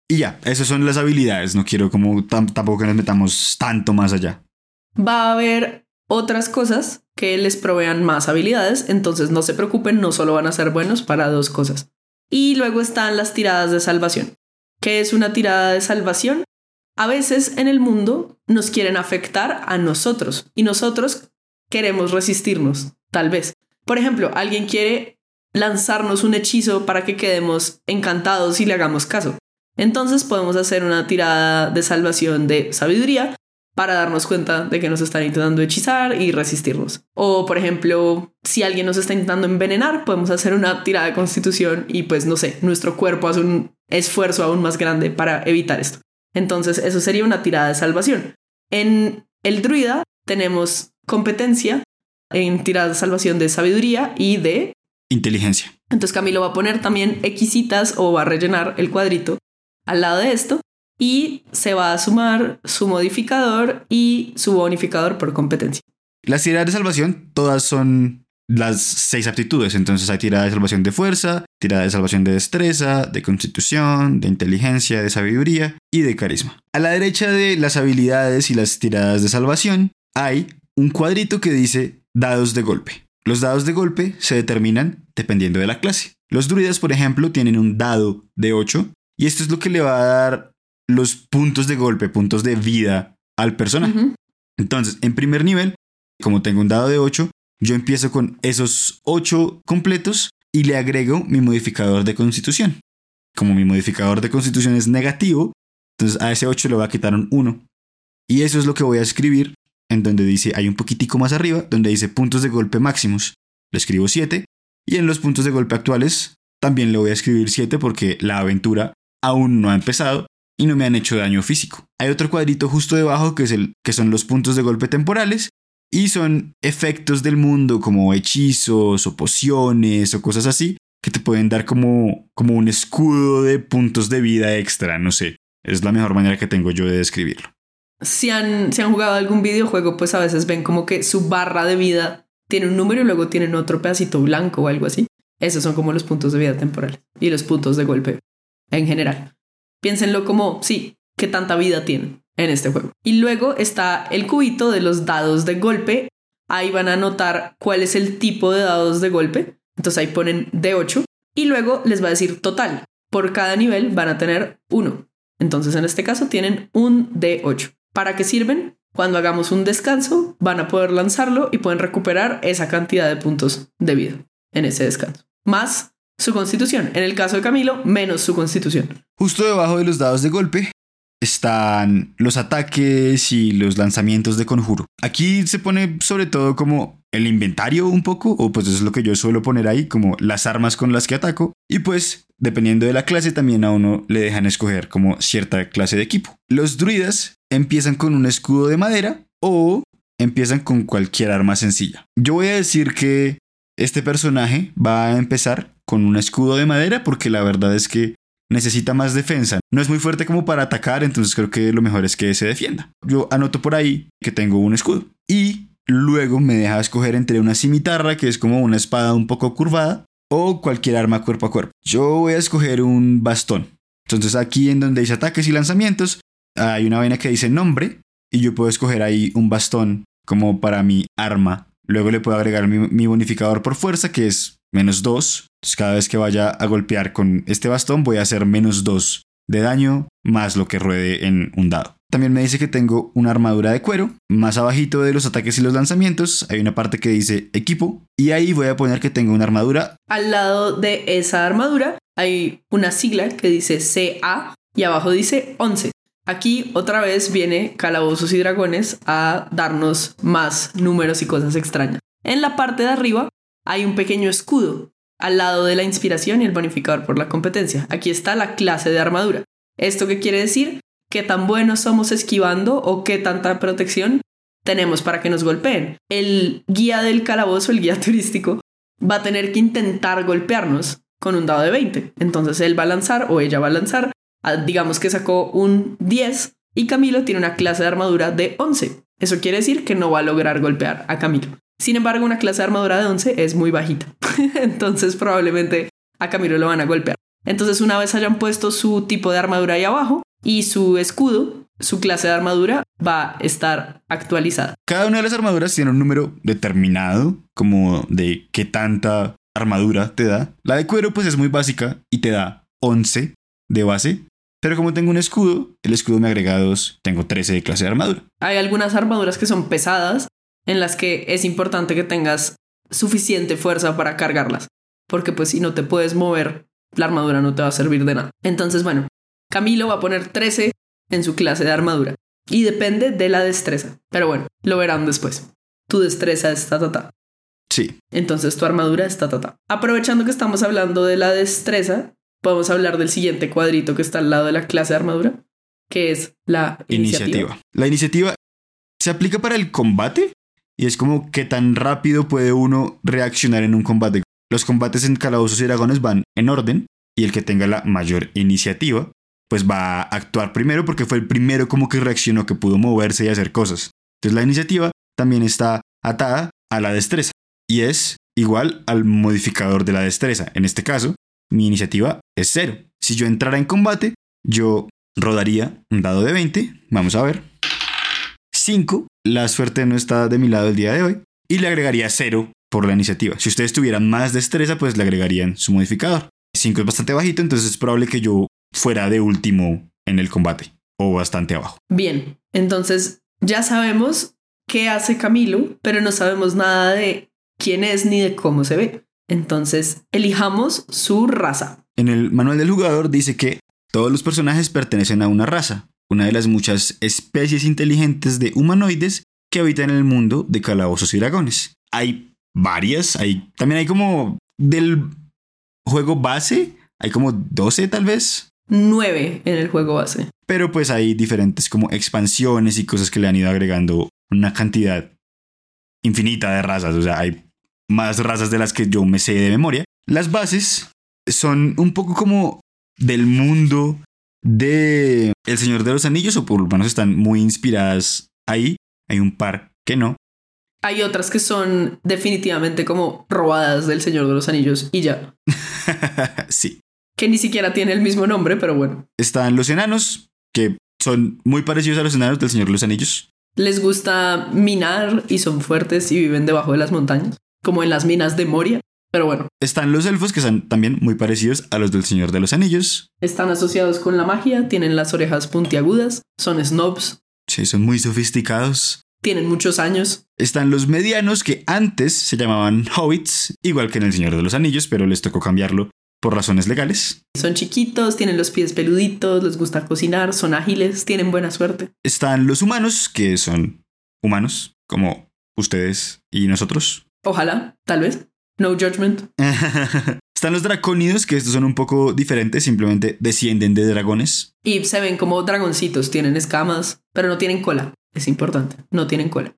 Y ya, esas son las habilidades, no quiero como tampoco que nos metamos tanto más allá. Va a haber otras cosas que les provean más habilidades, entonces no se preocupen, no solo van a ser buenos para dos cosas. Y luego están las tiradas de salvación. ¿Qué es una tirada de salvación? A veces en el mundo nos quieren afectar a nosotros y nosotros queremos resistirnos, tal vez. Por ejemplo, alguien quiere lanzarnos un hechizo para que quedemos encantados y le hagamos caso. Entonces podemos hacer una tirada de salvación de sabiduría para darnos cuenta de que nos están intentando hechizar y resistirnos. O, por ejemplo, si alguien nos está intentando envenenar, podemos hacer una tirada de constitución y pues no sé, nuestro cuerpo hace un esfuerzo aún más grande para evitar esto. Entonces, eso sería una tirada de salvación. En el druida tenemos competencia en tiradas de salvación de sabiduría y de inteligencia. Entonces Camilo va a poner también Xcitas o va a rellenar el cuadrito al lado de esto y se va a sumar su modificador y su bonificador por competencia. Las tiradas de salvación todas son las seis aptitudes. Entonces hay tirada de salvación de fuerza, tirada de salvación de destreza, de constitución, de inteligencia, de sabiduría y de carisma. A la derecha de las habilidades y las tiradas de salvación hay un cuadrito que dice dados de golpe. Los dados de golpe se determinan dependiendo de la clase. Los druidas, por ejemplo, tienen un dado de 8 y esto es lo que le va a dar los puntos de golpe, puntos de vida al personaje. Entonces, en primer nivel, como tengo un dado de 8, yo empiezo con esos ocho completos y le agrego mi modificador de constitución. Como mi modificador de constitución es negativo, entonces a ese 8 le voy a quitar un 1. Y eso es lo que voy a escribir en donde dice, hay un poquitico más arriba, donde dice puntos de golpe máximos. Le escribo 7. Y en los puntos de golpe actuales también le voy a escribir 7 porque la aventura aún no ha empezado y no me han hecho daño físico. Hay otro cuadrito justo debajo que, es el, que son los puntos de golpe temporales y son efectos del mundo como hechizos o pociones o cosas así que te pueden dar como, como un escudo de puntos de vida extra, no sé. Es la mejor manera que tengo yo de describirlo. Si han, si han jugado algún videojuego, pues a veces ven como que su barra de vida tiene un número y luego tienen otro pedacito blanco o algo así. Esos son como los puntos de vida temporales y los puntos de golpe en general. Piénsenlo como, sí, qué tanta vida tienen en este juego. Y luego está el cubito de los dados de golpe. Ahí van a notar cuál es el tipo de dados de golpe. Entonces ahí ponen D8 y luego les va a decir total. Por cada nivel van a tener uno. Entonces en este caso tienen un D8. ¿Para qué sirven? Cuando hagamos un descanso van a poder lanzarlo y pueden recuperar esa cantidad de puntos de vida en ese descanso. Más su constitución. En el caso de Camilo, menos su constitución. Justo debajo de los dados de golpe están los ataques y los lanzamientos de conjuro. Aquí se pone sobre todo como el inventario un poco, o pues es lo que yo suelo poner ahí, como las armas con las que ataco. Y pues, dependiendo de la clase, también a uno le dejan escoger como cierta clase de equipo. Los druidas empiezan con un escudo de madera o empiezan con cualquier arma sencilla. Yo voy a decir que este personaje va a empezar con un escudo de madera porque la verdad es que necesita más defensa. No es muy fuerte como para atacar, entonces creo que lo mejor es que se defienda. Yo anoto por ahí que tengo un escudo. Y luego me deja escoger entre una cimitarra, que es como una espada un poco curvada, o cualquier arma cuerpo a cuerpo. Yo voy a escoger un bastón. Entonces aquí en donde dice ataques y lanzamientos, hay una vaina que dice nombre, y yo puedo escoger ahí un bastón como para mi arma. Luego le puedo agregar mi, bonificador por fuerza, que es menos 2. Entonces cada vez que vaya a golpear con este bastón voy a hacer menos 2 de daño más lo que ruede en un dado. También me dice que tengo una armadura de cuero. Más abajito de los ataques y los lanzamientos hay una parte que dice equipo y ahí voy a poner que tengo una armadura. Al lado de esa armadura hay una sigla que dice CA y abajo dice 11. Aquí otra vez viene Calabozos y Dragones a darnos más números y cosas extrañas. En la parte de arriba hay un pequeño escudo al lado de la inspiración y el bonificador por la competencia. Aquí está la clase de armadura. ¿Esto qué quiere decir? ¿Qué tan buenos somos esquivando o qué tanta protección tenemos para que nos golpeen? El guía del calabozo, el guía turístico, va a tener que intentar golpearnos con un dado de 20. Entonces él va a lanzar o ella va a lanzar Ah, digamos que sacó un 10 y Camilo tiene una clase de armadura de 11. Eso quiere decir que no va a lograr golpear a Camilo. Sin embargo, una clase de armadura de 11 es muy bajita. Entonces probablemente a Camilo lo van a golpear. Entonces una vez hayan puesto su tipo de armadura ahí abajo y su escudo, su clase de armadura va a estar actualizada. Cada una de las armaduras tiene un número determinado, como de qué tanta armadura te da. La de cuero pues es muy básica y te da 11 de base. Pero como tengo un escudo, el escudo me agrega dos, tengo 13 de clase de armadura. Hay algunas armaduras que son pesadas, en las que es importante que tengas suficiente fuerza para cargarlas, porque pues si no te puedes mover, la armadura no te va a servir de nada. Entonces, bueno, Camilo va a poner 13 en su clase de armadura y depende de la destreza. Pero bueno, lo verán después. Tu destreza es ta Sí. Entonces tu armadura es ta Aprovechando que estamos hablando de la destreza, podemos hablar del siguiente cuadrito que está al lado de la clase de armadura, que es la iniciativa. La iniciativa se aplica para el combate y es como qué tan rápido puede uno reaccionar en un combate. Los combates en calabozos y dragones van en orden y el que tenga la mayor iniciativa pues va a actuar primero porque fue el primero como que reaccionó, que pudo moverse y hacer cosas. Entonces la iniciativa también está atada a la destreza y es igual al modificador de la destreza. En este caso, mi iniciativa es cero. Si yo entrara en combate, yo rodaría un dado de 20. Vamos a ver. 5. La suerte no está de mi lado el día de hoy. Y le agregaría 0 por la iniciativa. Si ustedes tuvieran más destreza, pues le agregarían su modificador. 5 es bastante bajito, entonces es probable que yo fuera de último en el combate. O bastante abajo. Bien, entonces ya sabemos qué hace Camilo, pero no sabemos nada de quién es ni de cómo se ve. Entonces, elijamos su raza. En el manual del jugador dice que todos los personajes pertenecen a una raza, una de las muchas especies inteligentes de humanoides que habitan en el mundo de calabozos y dragones. Hay varias, hay también hay como del juego base, hay como 12 tal vez. 9 en el juego base. Pero pues hay diferentes como expansiones y cosas que le han ido agregando una cantidad infinita de razas, o sea, hay más razas de las que yo me sé de memoria. Las bases son un poco como del mundo de El Señor de los Anillos, o por lo menos están muy inspiradas ahí. Hay un par que no. Hay otras que son definitivamente como robadas del Señor de los Anillos y ya. sí. Que ni siquiera tiene el mismo nombre, pero bueno. Están los enanos, que son muy parecidos a los enanos del Señor de los Anillos. Les gusta minar y son fuertes y viven debajo de las montañas como en las minas de Moria. Pero bueno. Están los elfos que son también muy parecidos a los del Señor de los Anillos. Están asociados con la magia, tienen las orejas puntiagudas, son snobs. Sí, son muy sofisticados. Tienen muchos años. Están los medianos que antes se llamaban hobbits, igual que en el Señor de los Anillos, pero les tocó cambiarlo por razones legales. Son chiquitos, tienen los pies peluditos, les gusta cocinar, son ágiles, tienen buena suerte. Están los humanos, que son humanos, como ustedes y nosotros. Ojalá, tal vez. No judgment. Están los dracónidos, que estos son un poco diferentes, simplemente descienden de dragones. Y se ven como dragoncitos, tienen escamas, pero no tienen cola. Es importante, no tienen cola.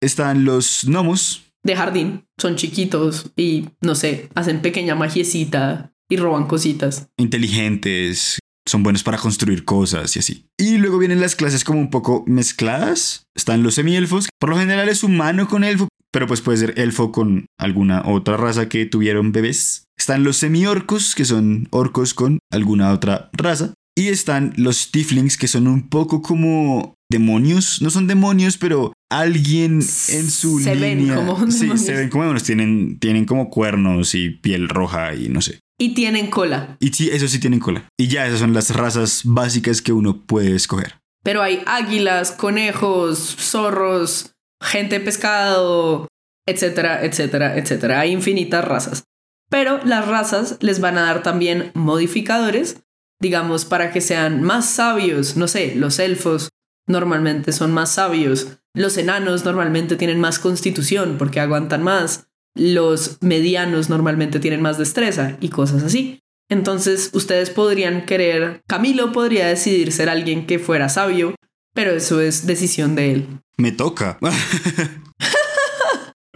Están los gnomos. De jardín, son chiquitos y, no sé, hacen pequeña magiecita y roban cositas. Inteligentes, son buenos para construir cosas y así. Y luego vienen las clases como un poco mezcladas. Están los semielfos, por lo general es humano con elfo, pero pues puede ser elfo con alguna otra raza que tuvieron bebés. Están los semiorcos, que son orcos con alguna otra raza. Y están los tieflings, que son un poco como demonios. No son demonios, pero alguien en su Se ven línea. como sí, demonios. se ven como demonios. Tienen, tienen como cuernos y piel roja y no sé. Y tienen cola. Y sí, eso sí tienen cola. Y ya esas son las razas básicas que uno puede escoger. Pero hay águilas, conejos, zorros, gente pescado, etcétera, etcétera, etcétera. Hay infinitas razas. Pero las razas les van a dar también modificadores, digamos, para que sean más sabios. No sé, los elfos normalmente son más sabios. Los enanos normalmente tienen más constitución porque aguantan más. Los medianos normalmente tienen más destreza y cosas así. Entonces ustedes podrían querer, Camilo podría decidir ser alguien que fuera sabio, pero eso es decisión de él. Me toca.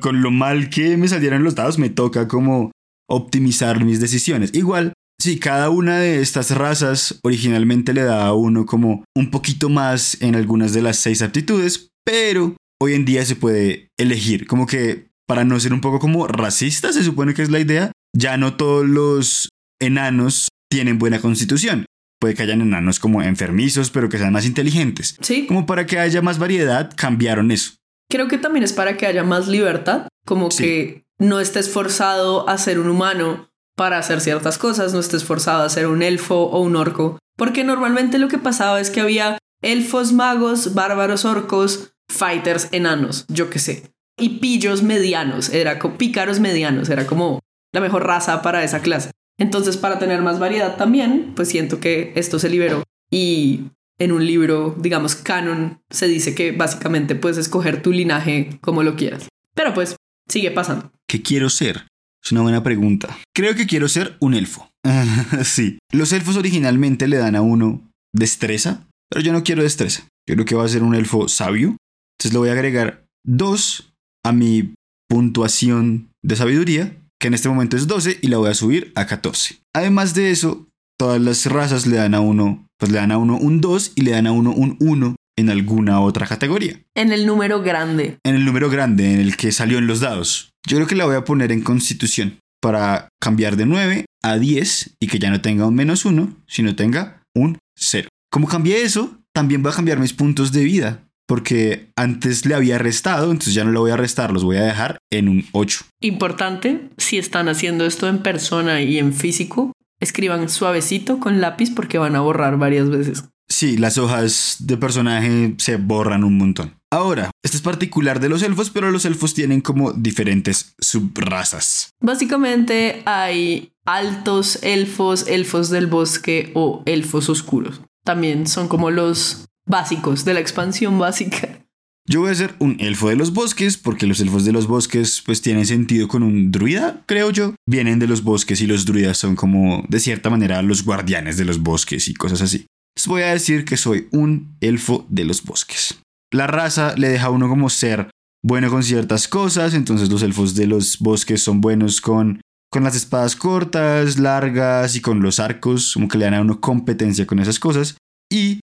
Con lo mal que me salieron los dados, me toca como optimizar mis decisiones. Igual, si cada una de estas razas originalmente le da a uno como un poquito más en algunas de las seis aptitudes, pero hoy en día se puede elegir. Como que para no ser un poco como racista, se supone que es la idea, ya no todos los enanos tienen buena constitución. Puede que hayan enanos como enfermizos, pero que sean más inteligentes. Sí, Como para que haya más variedad, cambiaron eso. creo que también es para que haya más libertad, como Sí. que no estés forzado a ser un humano para hacer ciertas cosas, no estés forzado a ser un elfo o un orco, porque normalmente lo que pasaba es que había elfos, magos, bárbaros, orcos, fighters, enanos, yo qué sé, y pillos medianos, era pícaros medianos, era como la mejor raza para esa clase. Entonces, para tener más variedad también, pues siento que esto se liberó y en un libro, digamos, canon, se dice que básicamente puedes escoger tu linaje como lo quieras. Pero pues sigue pasando. ¿Qué quiero ser? Es una buena pregunta. Creo que quiero ser un elfo. sí. Los elfos originalmente le dan a uno destreza, pero yo no quiero destreza. Yo creo que va a ser un elfo sabio. Entonces le voy a agregar dos a mi puntuación de sabiduría, que en este momento es 12, y la voy a subir a 14. Además de eso, todas las razas le dan a uno, pues le dan a uno un 2 y le dan a uno un 1 en alguna otra categoría. En el número grande. En el número grande en el que salió en los dados. Yo creo que la voy a poner en constitución para cambiar de 9 a 10 y que ya no tenga un menos 1, sino tenga un 0. Como cambié eso, también voy a cambiar mis puntos de vida. Porque antes le había restado, entonces ya no le voy a restar, los voy a dejar en un 8. Importante, si están haciendo esto en persona y en físico, escriban suavecito con lápiz porque van a borrar varias veces. Sí, las hojas de personaje se borran un montón. Ahora, esto es particular de los elfos, pero los elfos tienen como diferentes subrazas. Básicamente hay altos elfos, elfos del bosque o elfos oscuros. También son como los básicos de la expansión básica. Yo voy a ser un elfo de los bosques, porque los elfos de los bosques pues tienen sentido con un druida, creo yo. Vienen de los bosques y los druidas son como, de cierta manera, los guardianes de los bosques y cosas así. Entonces voy a decir que soy un elfo de los bosques. La raza le deja a uno como ser bueno con ciertas cosas, entonces los elfos de los bosques son buenos con, con las espadas cortas, largas y con los arcos, como que le dan a uno competencia con esas cosas. Y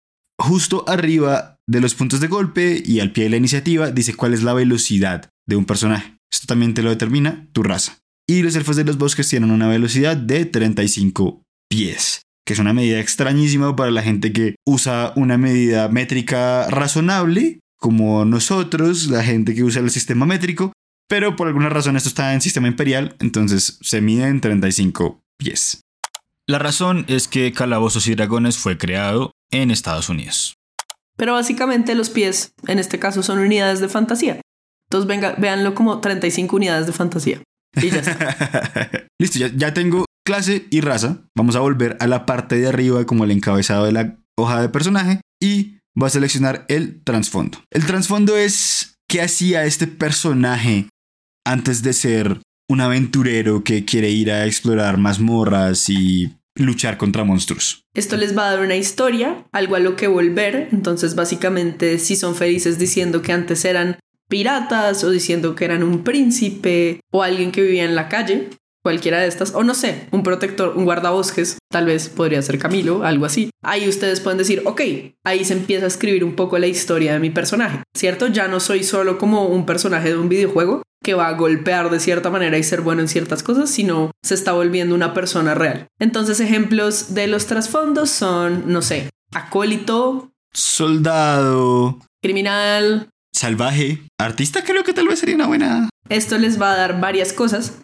justo arriba de los puntos de golpe y al pie de la iniciativa dice cuál es la velocidad de un personaje. Esto también te lo determina tu raza. Y los elfos de los bosques tienen una velocidad de 35 pies, que es una medida extrañísima para la gente que usa una medida métrica razonable, como nosotros, la gente que usa el sistema métrico, pero por alguna razón esto está en sistema imperial, entonces se mide en 35 pies. La razón es que Calabozos y Dragones fue creado en Estados Unidos. Pero básicamente los pies, en este caso, son unidades de fantasía. Entonces venga, véanlo como 35 unidades de fantasía. Y ya está. Listo, ya, ya tengo clase y raza. Vamos a volver a la parte de arriba como el encabezado de la hoja de personaje y va a seleccionar el trasfondo. El trasfondo es qué hacía este personaje antes de ser un aventurero que quiere ir a explorar mazmorras y luchar contra monstruos. Esto les va a dar una historia, algo a lo que volver. Entonces, básicamente, si son felices diciendo que antes eran piratas o diciendo que eran un príncipe o alguien que vivía en la calle, cualquiera de estas, o no sé, un protector, un guardabosques, tal vez podría ser Camilo, algo así. Ahí ustedes pueden decir, ok, ahí se empieza a escribir un poco la historia de mi personaje, ¿cierto? Ya no soy solo como un personaje de un videojuego que va a golpear de cierta manera y ser bueno en ciertas cosas, sino se está volviendo una persona real. Entonces, ejemplos de los trasfondos son, no sé, acólito, soldado, criminal, salvaje, artista creo que tal vez sería una buena... Esto les va a dar varias cosas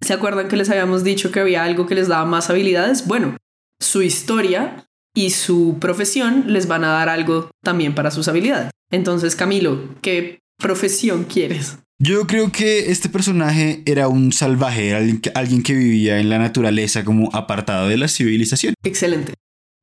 ¿Se acuerdan que les habíamos dicho que había algo que les daba más habilidades? Bueno, su historia y su profesión les van a dar algo también para sus habilidades. Entonces, Camilo, ¿qué profesión quieres? Yo creo que este personaje era un salvaje, alguien que, vivía en la naturaleza como apartado de la civilización. Excelente.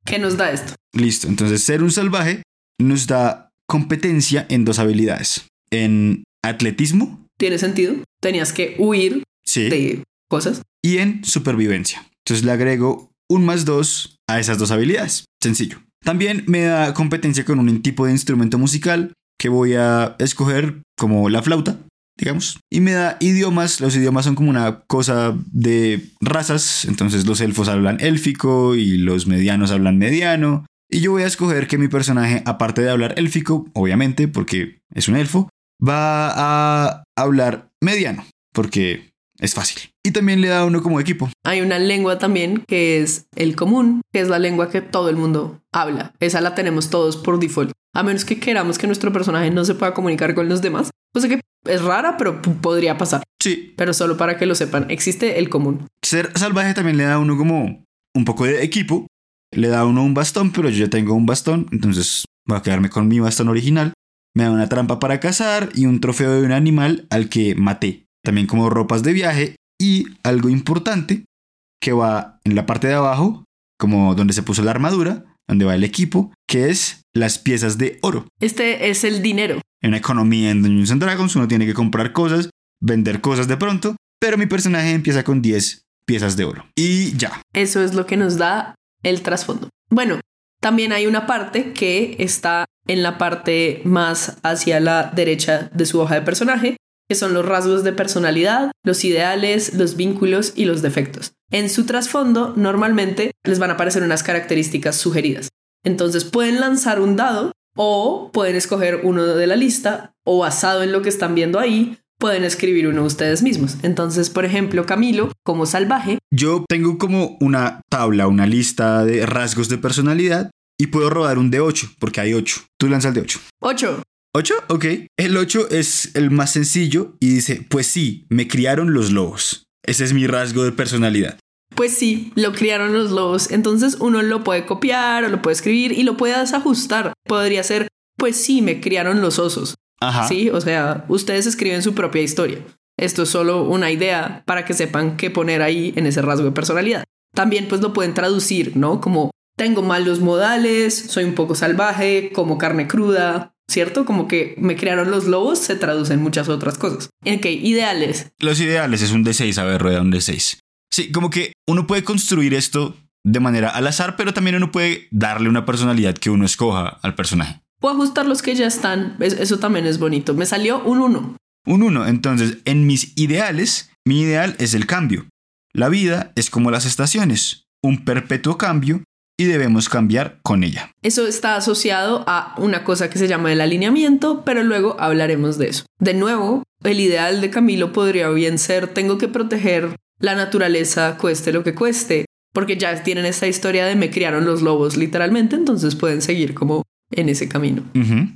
¿Qué nos da esto? Listo, entonces ser un salvaje nos da competencia en dos habilidades. En atletismo. Tiene sentido. Tenías que huir sí. cosas. Y en supervivencia. Entonces le agrego un más dos a esas dos habilidades. Sencillo. También me da competencia con un tipo de instrumento musical que voy a escoger como la flauta, digamos. Y me da idiomas. Los idiomas son como una cosa de razas. Entonces los elfos hablan élfico y los medianos hablan mediano. Y yo voy a escoger que mi personaje, aparte de hablar élfico, obviamente, porque es un elfo, va a hablar mediano, porque es fácil. Y también le da uno como equipo. Hay una lengua también que es el común, que es la lengua que todo el mundo habla. Esa la tenemos todos por default. A menos que queramos que nuestro personaje no se pueda comunicar con los demás. Cosa que es rara, pero podría pasar. Sí. Pero solo para que lo sepan, existe el común. Ser salvaje también le da a uno como un poco de equipo. Le da a uno un bastón, pero yo ya tengo un bastón, entonces voy a quedarme con mi bastón original. Me da una trampa para cazar y un trofeo de un animal al que maté también como ropas de viaje y algo importante que va en la parte de abajo, como donde se puso la armadura, donde va el equipo, que es las piezas de oro. Este es el dinero. En una economía en Dungeons and Dragons uno tiene que comprar cosas, vender cosas de pronto, pero mi personaje empieza con 10 piezas de oro. Y ya. Eso es lo que nos da el trasfondo. Bueno, también hay una parte que está en la parte más hacia la derecha de su hoja de personaje, que son los rasgos de personalidad, los ideales, los vínculos y los defectos. En su trasfondo, normalmente les van a aparecer unas características sugeridas. Entonces pueden lanzar un dado o pueden escoger uno de la lista o basado en lo que están viendo ahí, pueden escribir uno ustedes mismos. Entonces, por ejemplo, Camilo, como salvaje. Yo tengo como una tabla, una lista de rasgos de personalidad y puedo rodar un de 8 porque hay 8. Tú lanzas el de 8. 8. ¿8? Ok. El 8 es el más sencillo y dice, pues sí, me criaron los lobos. Ese es mi rasgo de personalidad. Pues sí, lo criaron los lobos. Entonces uno lo puede copiar o lo puede escribir y lo puede desajustar. Podría ser, pues sí, me criaron los osos. Ajá. Sí, o sea, ustedes escriben su propia historia. Esto es solo una idea para que sepan qué poner ahí en ese rasgo de personalidad. También pues lo pueden traducir, ¿no? Como tengo malos modales, soy un poco salvaje, como carne cruda, ¿cierto? Como que me crearon los lobos, se traducen muchas otras cosas. Ok, ideales. Los ideales es un D6, a ver, rueda un D6. Sí, como que uno puede construir esto de manera al azar, pero también uno puede darle una personalidad que uno escoja al personaje. Puedo ajustar los que ya están, eso también es bonito. Me salió un 1. Un 1, entonces en mis ideales, mi ideal es el cambio. La vida es como las estaciones, un perpetuo cambio y debemos cambiar con ella. Eso está asociado a una cosa que se llama el alineamiento, pero luego hablaremos de eso. De nuevo, el ideal de Camilo podría bien ser tengo que proteger la naturaleza cueste lo que cueste, porque ya tienen esta historia de me criaron los lobos literalmente, entonces pueden seguir como en ese camino.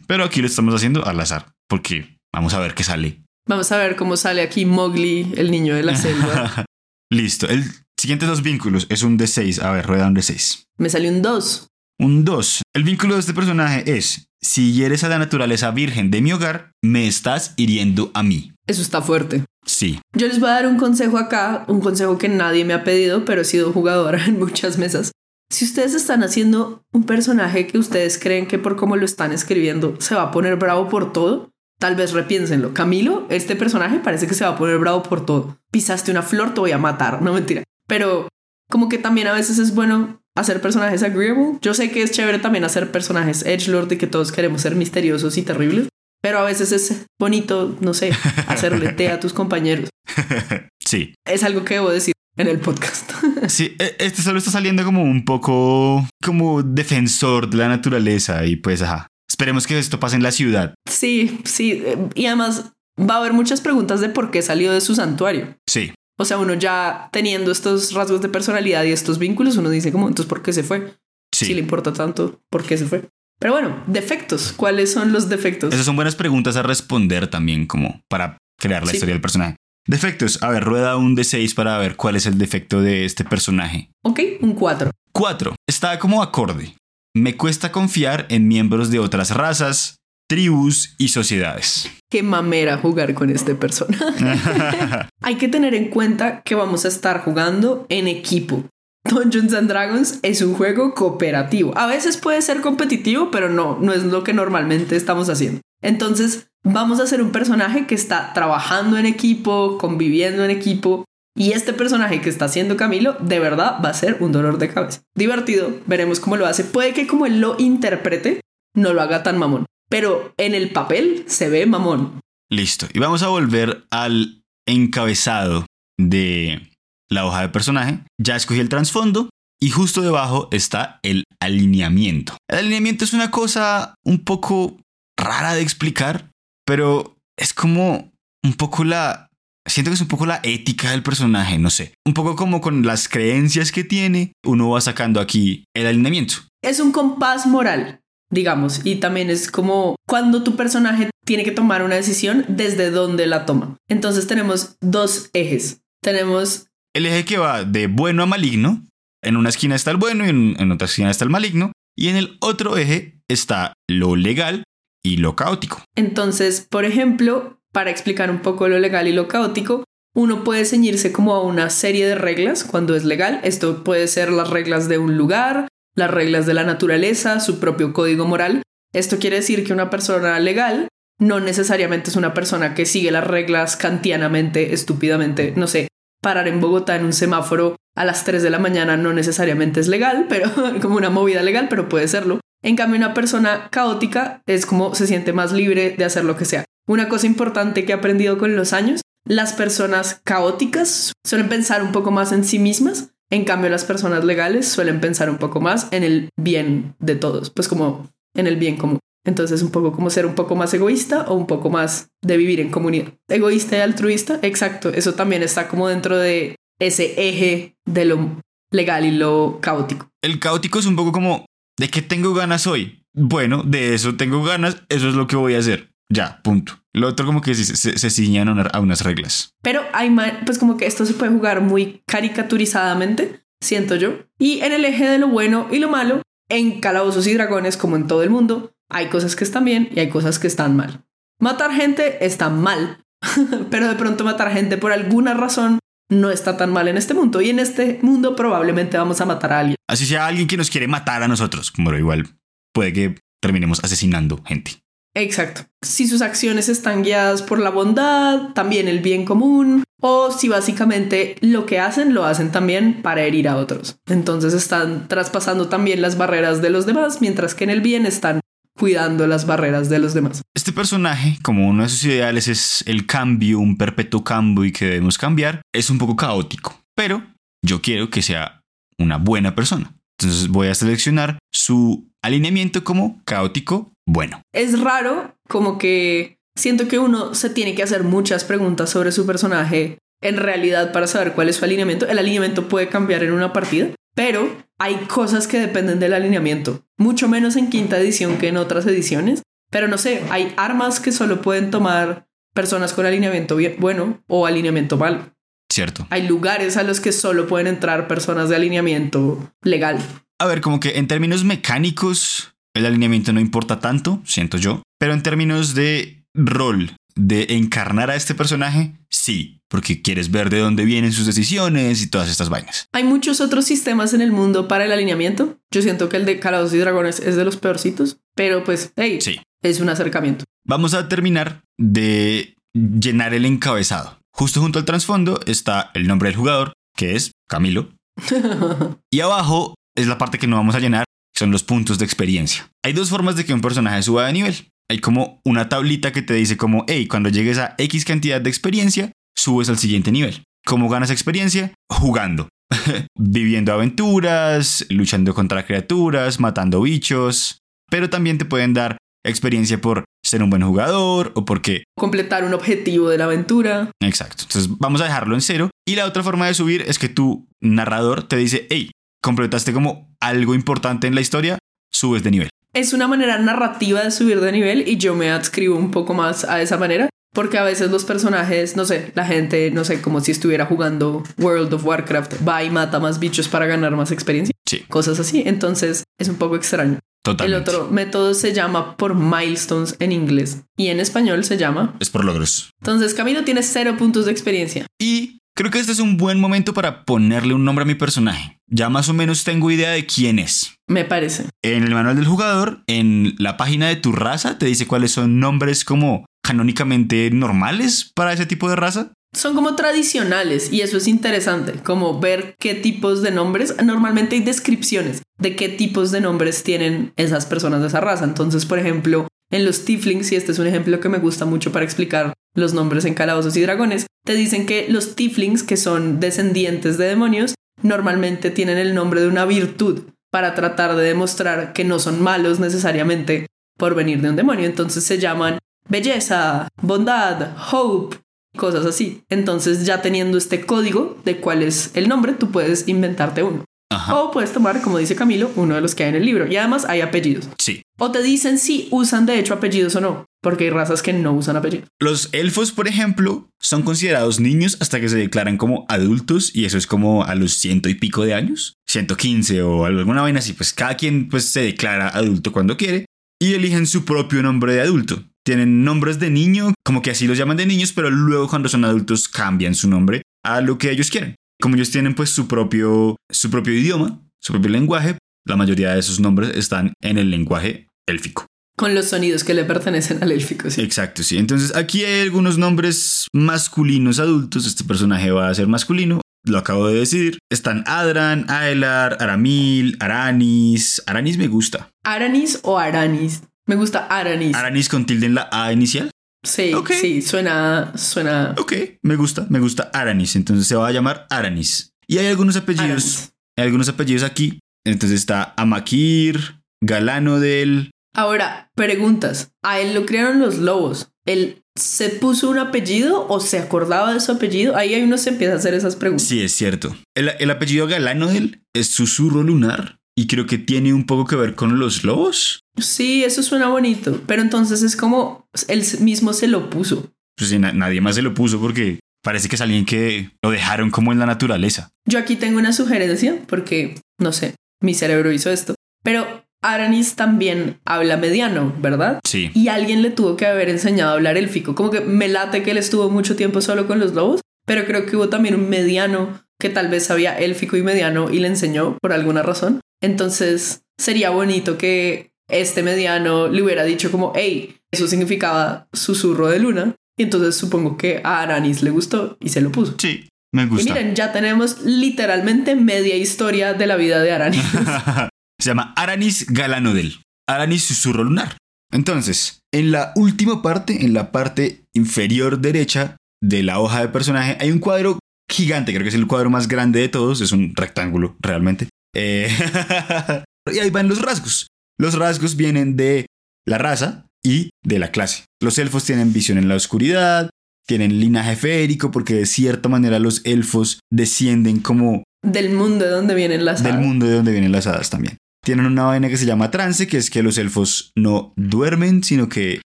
Pero aquí lo estamos haciendo al azar, porque vamos a ver qué sale. Vamos a ver cómo sale aquí Mowgli, el niño de la selva. Listo. El Siguientes dos vínculos es un D6. A ver, rueda un D6. Me salió un 2. Un 2. El vínculo de este personaje es, si hieres a la naturaleza virgen de mi hogar, me estás hiriendo a mí. Eso está fuerte. Sí. Yo les voy a dar un consejo acá, un consejo que nadie me ha pedido, pero he sido jugadora en muchas mesas. Si ustedes están haciendo un personaje que ustedes creen que por cómo lo están escribiendo se va a poner bravo por todo, tal vez repiénsenlo. Camilo, este personaje parece que se va a poner bravo por todo. Pisaste una flor, te voy a matar, no mentira. Pero como que también a veces es bueno hacer personajes agreeable. Yo sé que es chévere también hacer personajes edgelord y que todos queremos ser misteriosos y terribles, pero a veces es bonito, no sé, hacerle té a tus compañeros. Sí. Es algo que debo decir en el podcast. Sí, e- este solo está saliendo como un poco como defensor de la naturaleza y pues ajá. Esperemos que esto pase en la ciudad. Sí, sí. eh, Y además va a haber muchas preguntas de por qué salió de su santuario. Sí. O sea, uno ya teniendo estos rasgos de personalidad y estos vínculos, uno dice como, entonces, ¿por qué se fue? Sí. Si le importa tanto, ¿por qué se fue? Pero bueno, defectos. ¿Cuáles son los defectos? Esas son buenas preguntas a responder también como para crear la Sí. historia del personaje. Defectos. A ver, rueda un D6 para ver cuál es el defecto de este personaje. Ok, un 4. 4. Está como acorde. Me cuesta confiar en miembros de otras razas, tribus y sociedades. Qué mamera jugar con este personaje. Hay que tener en cuenta que vamos a estar jugando en equipo. Dungeons and Dragons es un juego cooperativo. A veces puede ser competitivo, pero no, no es lo que normalmente estamos haciendo. Entonces, vamos a hacer un personaje que está trabajando en equipo, conviviendo en equipo. Y este personaje que está haciendo Camilo, de verdad va a ser un dolor de cabeza. Divertido, veremos cómo lo hace. Puede que como él lo interprete, no lo haga tan mamón. Pero en el papel se ve mamón. Listo. Y vamos a volver al encabezado de la hoja de personaje. Ya escogí el trasfondo y justo debajo está el alineamiento. El alineamiento es una cosa un poco rara de explicar, pero es como un poco la... Siento que es un poco la ética del personaje, no sé. Un poco como con las creencias que tiene, uno va sacando aquí el alineamiento. es un compás moral, digamos, y también es como cuando tu personaje tiene que tomar una decisión, desde dónde la toma. Entonces tenemos dos ejes. Tenemos, El eje que va de bueno a maligno. En una esquina está el bueno y en, en otra esquina está el maligno. Y en el otro eje está lo legal y lo caótico. entonces, por ejemplo, para explicar un poco lo legal y lo caótico, uno puede ceñirse como a una serie de reglas cuando es legal. Esto puede ser las reglas de un lugar, las reglas de la naturaleza, su propio código moral. Esto quiere decir que una persona legal no necesariamente es una persona que sigue las reglas kantianamente, estúpidamente, no sé, parar en Bogotá en un semáforo a las 3 de la mañana no necesariamente es legal, pero como una movida legal, pero puede serlo. En cambio, una persona caótica es como se siente más libre de hacer lo que sea. Una cosa importante que he aprendido con los años, las personas caóticas suelen pensar un poco más en sí mismas, en cambio las personas legales suelen pensar un poco más en el bien de todos, pues como en el bien común. Entonces, un poco como ser un poco más egoísta o un poco más de vivir en comunidad. Egoísta y altruista, exacto. Eso también está como dentro de ese eje de lo legal y lo caótico. El caótico es un poco como, ¿de qué tengo ganas hoy? Bueno, de eso tengo ganas, eso es lo que voy a hacer. Ya, punto. Lo otro como que se, se, se ciñan a, una- a unas reglas. Pero hay pues como que esto se puede jugar muy caricaturizadamente, siento yo. Y en el eje de lo bueno y lo malo, en Calabozos y Dragones, como en todo el mundo, hay cosas que están bien y hay cosas que están mal. Matar gente está mal, pero de pronto matar gente por alguna razón no está tan mal en este mundo. Y en este mundo probablemente vamos a matar a alguien. Así sea alguien que nos quiere matar a nosotros, pero igual puede que terminemos asesinando gente. Exacto. Si sus acciones están guiadas por la bondad, también el bien común, o si básicamente lo que hacen lo hacen también para herir a otros. Entonces están traspasando también las barreras de los demás, mientras que en el bien están cuidando las barreras de los demás. Este personaje, como uno de sus ideales es el cambio, un perpetuo cambio y que debemos cambiar, es un poco caótico, pero yo quiero que sea una buena persona. Entonces voy a seleccionar su alineamiento como caótico bueno. Es raro, como que siento que uno se tiene que hacer muchas preguntas sobre su personaje en realidad para saber cuál es su alineamiento. El alineamiento puede cambiar en una partida, pero hay cosas que dependen del alineamiento, mucho menos en quinta edición que en otras ediciones. Pero no sé, hay armas que solo pueden tomar personas con alineamiento bien- bueno o alineamiento malo. ¿Cierto? Hay lugares a los que solo pueden entrar personas de alineamiento legal. A ver, como que en términos mecánicos, el alineamiento no importa tanto, siento yo, pero en términos de rol, de encarnar a este personaje? Sí, porque quieres ver de dónde vienen sus decisiones y todas estas vainas. Hay muchos otros sistemas en el mundo para el alineamiento. Yo siento que el de Calabozos y Dragones es de los peorcitos, pero pues, hey, Sí. es un acercamiento. Vamos a terminar de llenar el encabezado. Justo junto al trasfondo está el nombre del jugador, que es Camilo. Y abajo es la parte que no vamos a llenar, son los puntos de experiencia. Hay dos formas de que un personaje suba de nivel. Hay como una tablita que te dice como, hey, cuando llegues a X cantidad de experiencia, subes al siguiente nivel. ¿Cómo ganas experiencia? Jugando. Viviendo aventuras, luchando contra criaturas, matando bichos. Pero también te pueden dar experiencia por ser un buen jugador o porque... Completar un objetivo de la aventura. Exacto. Entonces vamos a dejarlo en cero. Y la otra forma de subir es que tu narrador te dice, hey, completaste como algo importante en la historia, subes de nivel. Es una manera narrativa de subir de nivel y yo me adscribo un poco más a esa manera. Porque a veces los personajes, no sé, la gente, no sé, como si estuviera jugando World of Warcraft, va y mata más bichos para ganar más experiencia. Sí. Cosas así. Entonces es un poco extraño. Totalmente. El otro método se llama por milestones en inglés y en español se llama. Es por logros. Entonces Camilo tiene cero puntos de experiencia. Y creo que este es un buen momento para ponerle un nombre a mi personaje. Ya más o menos tengo idea de quién es. Me parece. En el manual del jugador, en la página de tu raza, te dice cuáles son nombres como canónicamente normales para ese tipo de raza. Son como tradicionales y eso es interesante, como ver qué tipos de nombres, normalmente hay descripciones de qué tipos de nombres tienen esas personas de esa raza. Entonces, por ejemplo, en los tieflings, y este es un ejemplo que me gusta mucho para explicar los nombres en calabozos y dragones, te dicen que los tieflings, que son descendientes de demonios, normalmente tienen el nombre de una virtud para tratar de demostrar que no son malos necesariamente por venir de un demonio. Entonces se llaman belleza, bondad, hope, cosas así. Entonces ya teniendo este código de cuál es el nombre, tú puedes inventarte uno. Ajá. O puedes tomar, como dice Camilo, uno de los que hay en el libro. Y además hay apellidos. Sí. O te dicen si usan de hecho apellidos o no, porque hay razas que no usan apellidos. Los elfos, por ejemplo, son considerados niños hasta que se declaran como adultos y eso es como a los ciento y pico de años, 115 o alguna vaina así, pues cada quien pues se declara adulto cuando quiere y eligen su propio nombre de adulto. Tienen nombres de niño, como que así los llaman de niños, pero luego cuando son adultos cambian su nombre a lo que ellos quieren. Como ellos tienen pues su propio, su propio idioma, su propio lenguaje, la mayoría de esos nombres están en el lenguaje élfico. Con los sonidos que le pertenecen al élfico, sí. Exacto, sí. Entonces aquí hay algunos nombres masculinos adultos. Este personaje va a ser masculino. Lo acabo de decidir. Están Adran, Aelar, Aramil, Aranis. Aranis me gusta. Aranis o Aranis. Me gusta Aranis. Aranis con tilde en la A inicial. Sí, sí, suena, suena. Ok, me gusta, me gusta Aranis. Entonces se va a llamar Aranis. Y hay algunos apellidos. Aranis. Hay algunos apellidos aquí. Entonces está Amakir, Galanodel. Ahora, preguntas. A él lo crearon los lobos. ¿Él se puso un apellido o se acordaba de su apellido? Ahí uno se empieza a hacer esas preguntas. Sí, es cierto. El, el apellido Galanodel es susurro lunar. Y creo que tiene un poco que ver con los lobos. Sí, eso suena bonito. Pero entonces es como él mismo se lo puso. Pues sí, na- nadie más se lo puso porque parece que es alguien que lo dejaron como en la naturaleza. Yo aquí tengo una sugerencia porque, no sé, mi cerebro hizo esto. Pero Aranis también habla mediano, ¿verdad? Sí. Y alguien le tuvo que haber enseñado a hablar élfico. Como que me late que él estuvo mucho tiempo solo con los lobos, pero creo que hubo también un mediano que tal vez sabía élfico y mediano y le enseñó por alguna razón. Entonces sería bonito que este mediano le hubiera dicho como, hey, eso significaba susurro de luna. Y entonces supongo que a Aranis le gustó y se lo puso. Sí, me Y gusta. miren, ya tenemos literalmente media historia de la vida de Aranis. se llama Aranis Galanodel. Aranis susurro lunar. Entonces, en la última parte, en la parte inferior derecha de la hoja de personaje, hay un cuadro gigante, creo que es el cuadro más grande de todos, es un rectángulo realmente. Eh, y ahí van los rasgos. Los rasgos vienen de la raza y de la clase. Los elfos tienen visión en la oscuridad, tienen linaje férico porque de cierta manera los elfos descienden como del mundo de donde vienen las del hadas. mundo de donde vienen las hadas también. Tienen una vaina que se llama trance, que es que los elfos no duermen, sino que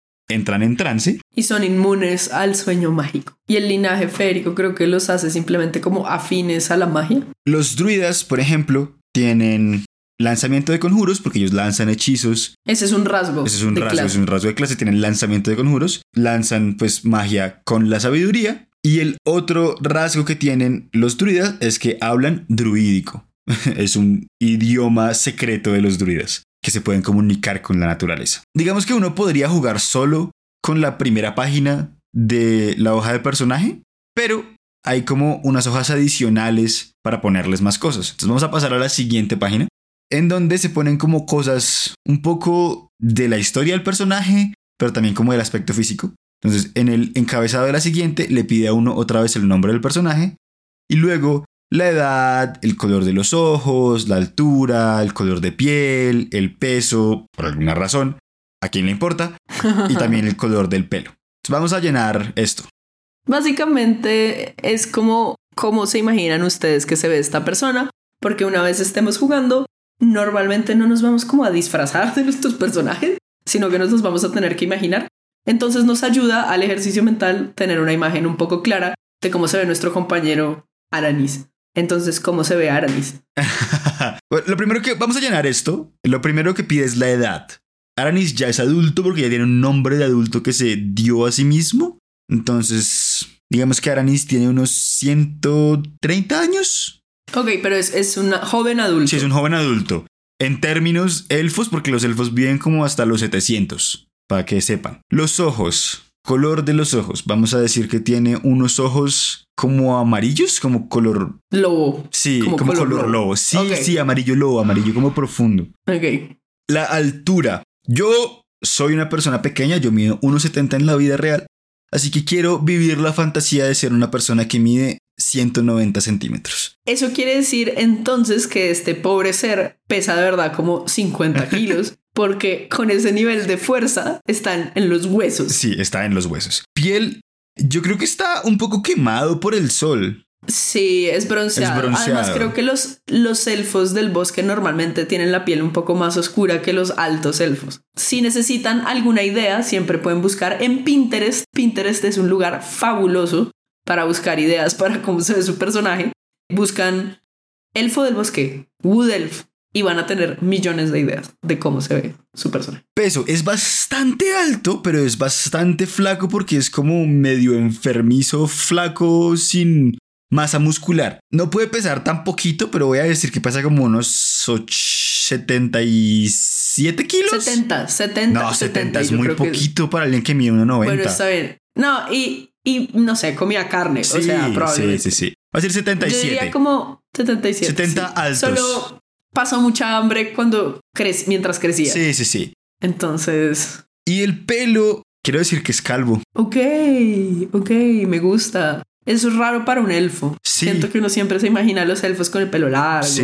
entran en trance. y son inmunes al sueño mágico. Y el linaje férico creo que los hace simplemente como afines a la magia. Los druidas, por ejemplo, tienen lanzamiento de conjuros, porque ellos lanzan hechizos. Ese es un rasgo. Ese es un de rasgo, clase. es un rasgo de clase. Tienen lanzamiento de conjuros, lanzan pues magia con la sabiduría. Y el otro rasgo que tienen los druidas es que hablan druídico. es un idioma secreto de los druidas que se pueden comunicar con la naturaleza. Digamos que uno podría jugar solo con la primera página de la hoja de personaje, pero hay como unas hojas adicionales para ponerles más cosas. Entonces vamos a pasar a la siguiente página, en donde se ponen como cosas un poco de la historia del personaje, pero también como del aspecto físico. Entonces en el encabezado de la siguiente le pide a uno otra vez el nombre del personaje y luego la edad, el color de los ojos, la altura, el color de piel, el peso, por alguna razón, a quién le importa, y también el color del pelo. Entonces vamos a llenar esto. Básicamente es como cómo se imaginan ustedes que se ve esta persona, porque una vez estemos jugando, normalmente no nos vamos como a disfrazar de nuestros personajes, sino que nos los vamos a tener que imaginar. Entonces nos ayuda al ejercicio mental tener una imagen un poco clara de cómo se ve nuestro compañero Aranis. Entonces, ¿cómo se ve Aranis? Lo primero que vamos a llenar esto, lo primero que pide es la edad. Aranis ya es adulto porque ya tiene un nombre de adulto que se dio a sí mismo. Entonces, digamos que Aranis tiene unos 130 años. Ok, pero es, es un joven adulto. Sí, es un joven adulto. En términos elfos, porque los elfos viven como hasta los 700, para que sepan. Los ojos, color de los ojos. Vamos a decir que tiene unos ojos como amarillos, como color... Lobo. Sí, Como como, color color, lobo. Sí, sí, amarillo lobo, amarillo como profundo. Ok. La altura. Yo soy una persona pequeña, yo mido 1,70 en la vida real, así que quiero vivir la fantasía de ser una persona que mide 190 centímetros. Eso quiere decir entonces que este pobre ser pesa de verdad como 50 kilos, porque con ese nivel de fuerza están en los huesos. Sí, está en los huesos. Piel, yo creo que está un poco quemado por el sol. Sí, es bronceado. Es bronceado. Además, creo que los, los elfos del bosque normalmente tienen la piel un poco más oscura que los altos elfos. Si necesitan alguna idea, siempre pueden buscar en Pinterest. Pinterest es un lugar fabuloso para buscar ideas para cómo se ve su personaje. Buscan elfo del bosque, Wood Elf, y van a tener millones de ideas de cómo se ve su personaje. Peso es bastante alto, pero es bastante flaco porque es como medio enfermizo, flaco, sin masa muscular. No puede pesar tan poquito, pero voy a decir que pesa como unos och- 77 kilos. 70, 70. No, 70 es muy que poquito para alguien que mide 1,90. Bueno, está bien. No, y, y no sé, comía carne. Sí, o sea, sí, probablemente. sí, sí. Va a ser Yo 77. diría como 77. 70 sí. altos. Solo pasó mucha hambre cuando cre mientras crecía. Sí, sí, sí. Entonces, Y el pelo, quiero decir que es calvo. ok, ok, me gusta. Eso es raro para un elfo. Sí. Siento que uno siempre se imagina a los elfos con el pelo largo Sí.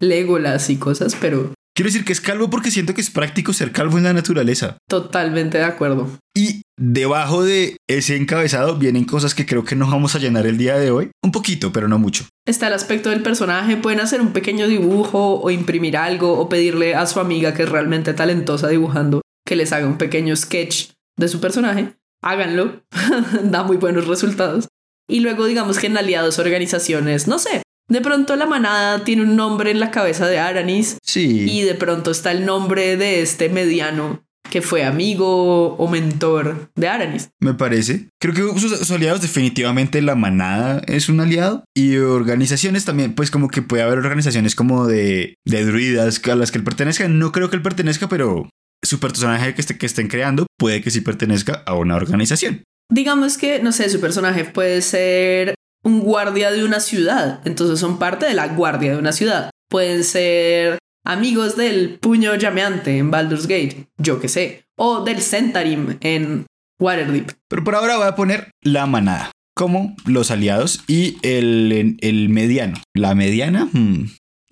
y Legolas y cosas, pero Quiero decir que es calvo porque siento que es práctico ser calvo en la naturaleza. totalmente de acuerdo. Y debajo de ese encabezado vienen cosas que creo que no vamos a llenar el día de hoy. Un poquito, pero no mucho. Está el aspecto del personaje, pueden hacer un pequeño dibujo o imprimir algo o pedirle a su amiga que es realmente talentosa dibujando que les haga un pequeño sketch de su personaje. Háganlo, da muy buenos resultados. Y luego digamos que en aliados organizaciones, no sé, de pronto la manada tiene un nombre en la cabeza de Aranis Sí. y de pronto está el nombre de este mediano que fue amigo o mentor de Aranis. Me parece. Creo que sus, sus aliados definitivamente la manada es un aliado. Y organizaciones también, pues como que puede haber organizaciones como de, de druidas a las que él pertenezca. No creo que él pertenezca, pero su personaje que, esté, que estén creando puede que sí pertenezca a una organización. Digamos que, no sé, su personaje puede ser un guardia de una ciudad, entonces son parte de la guardia de una ciudad. Pueden ser amigos del puño llameante en Baldur's Gate, yo que sé, o del Centarim en Waterdeep. Pero por ahora voy a poner la manada como los aliados y el, el mediano. ¿La mediana? Hmm.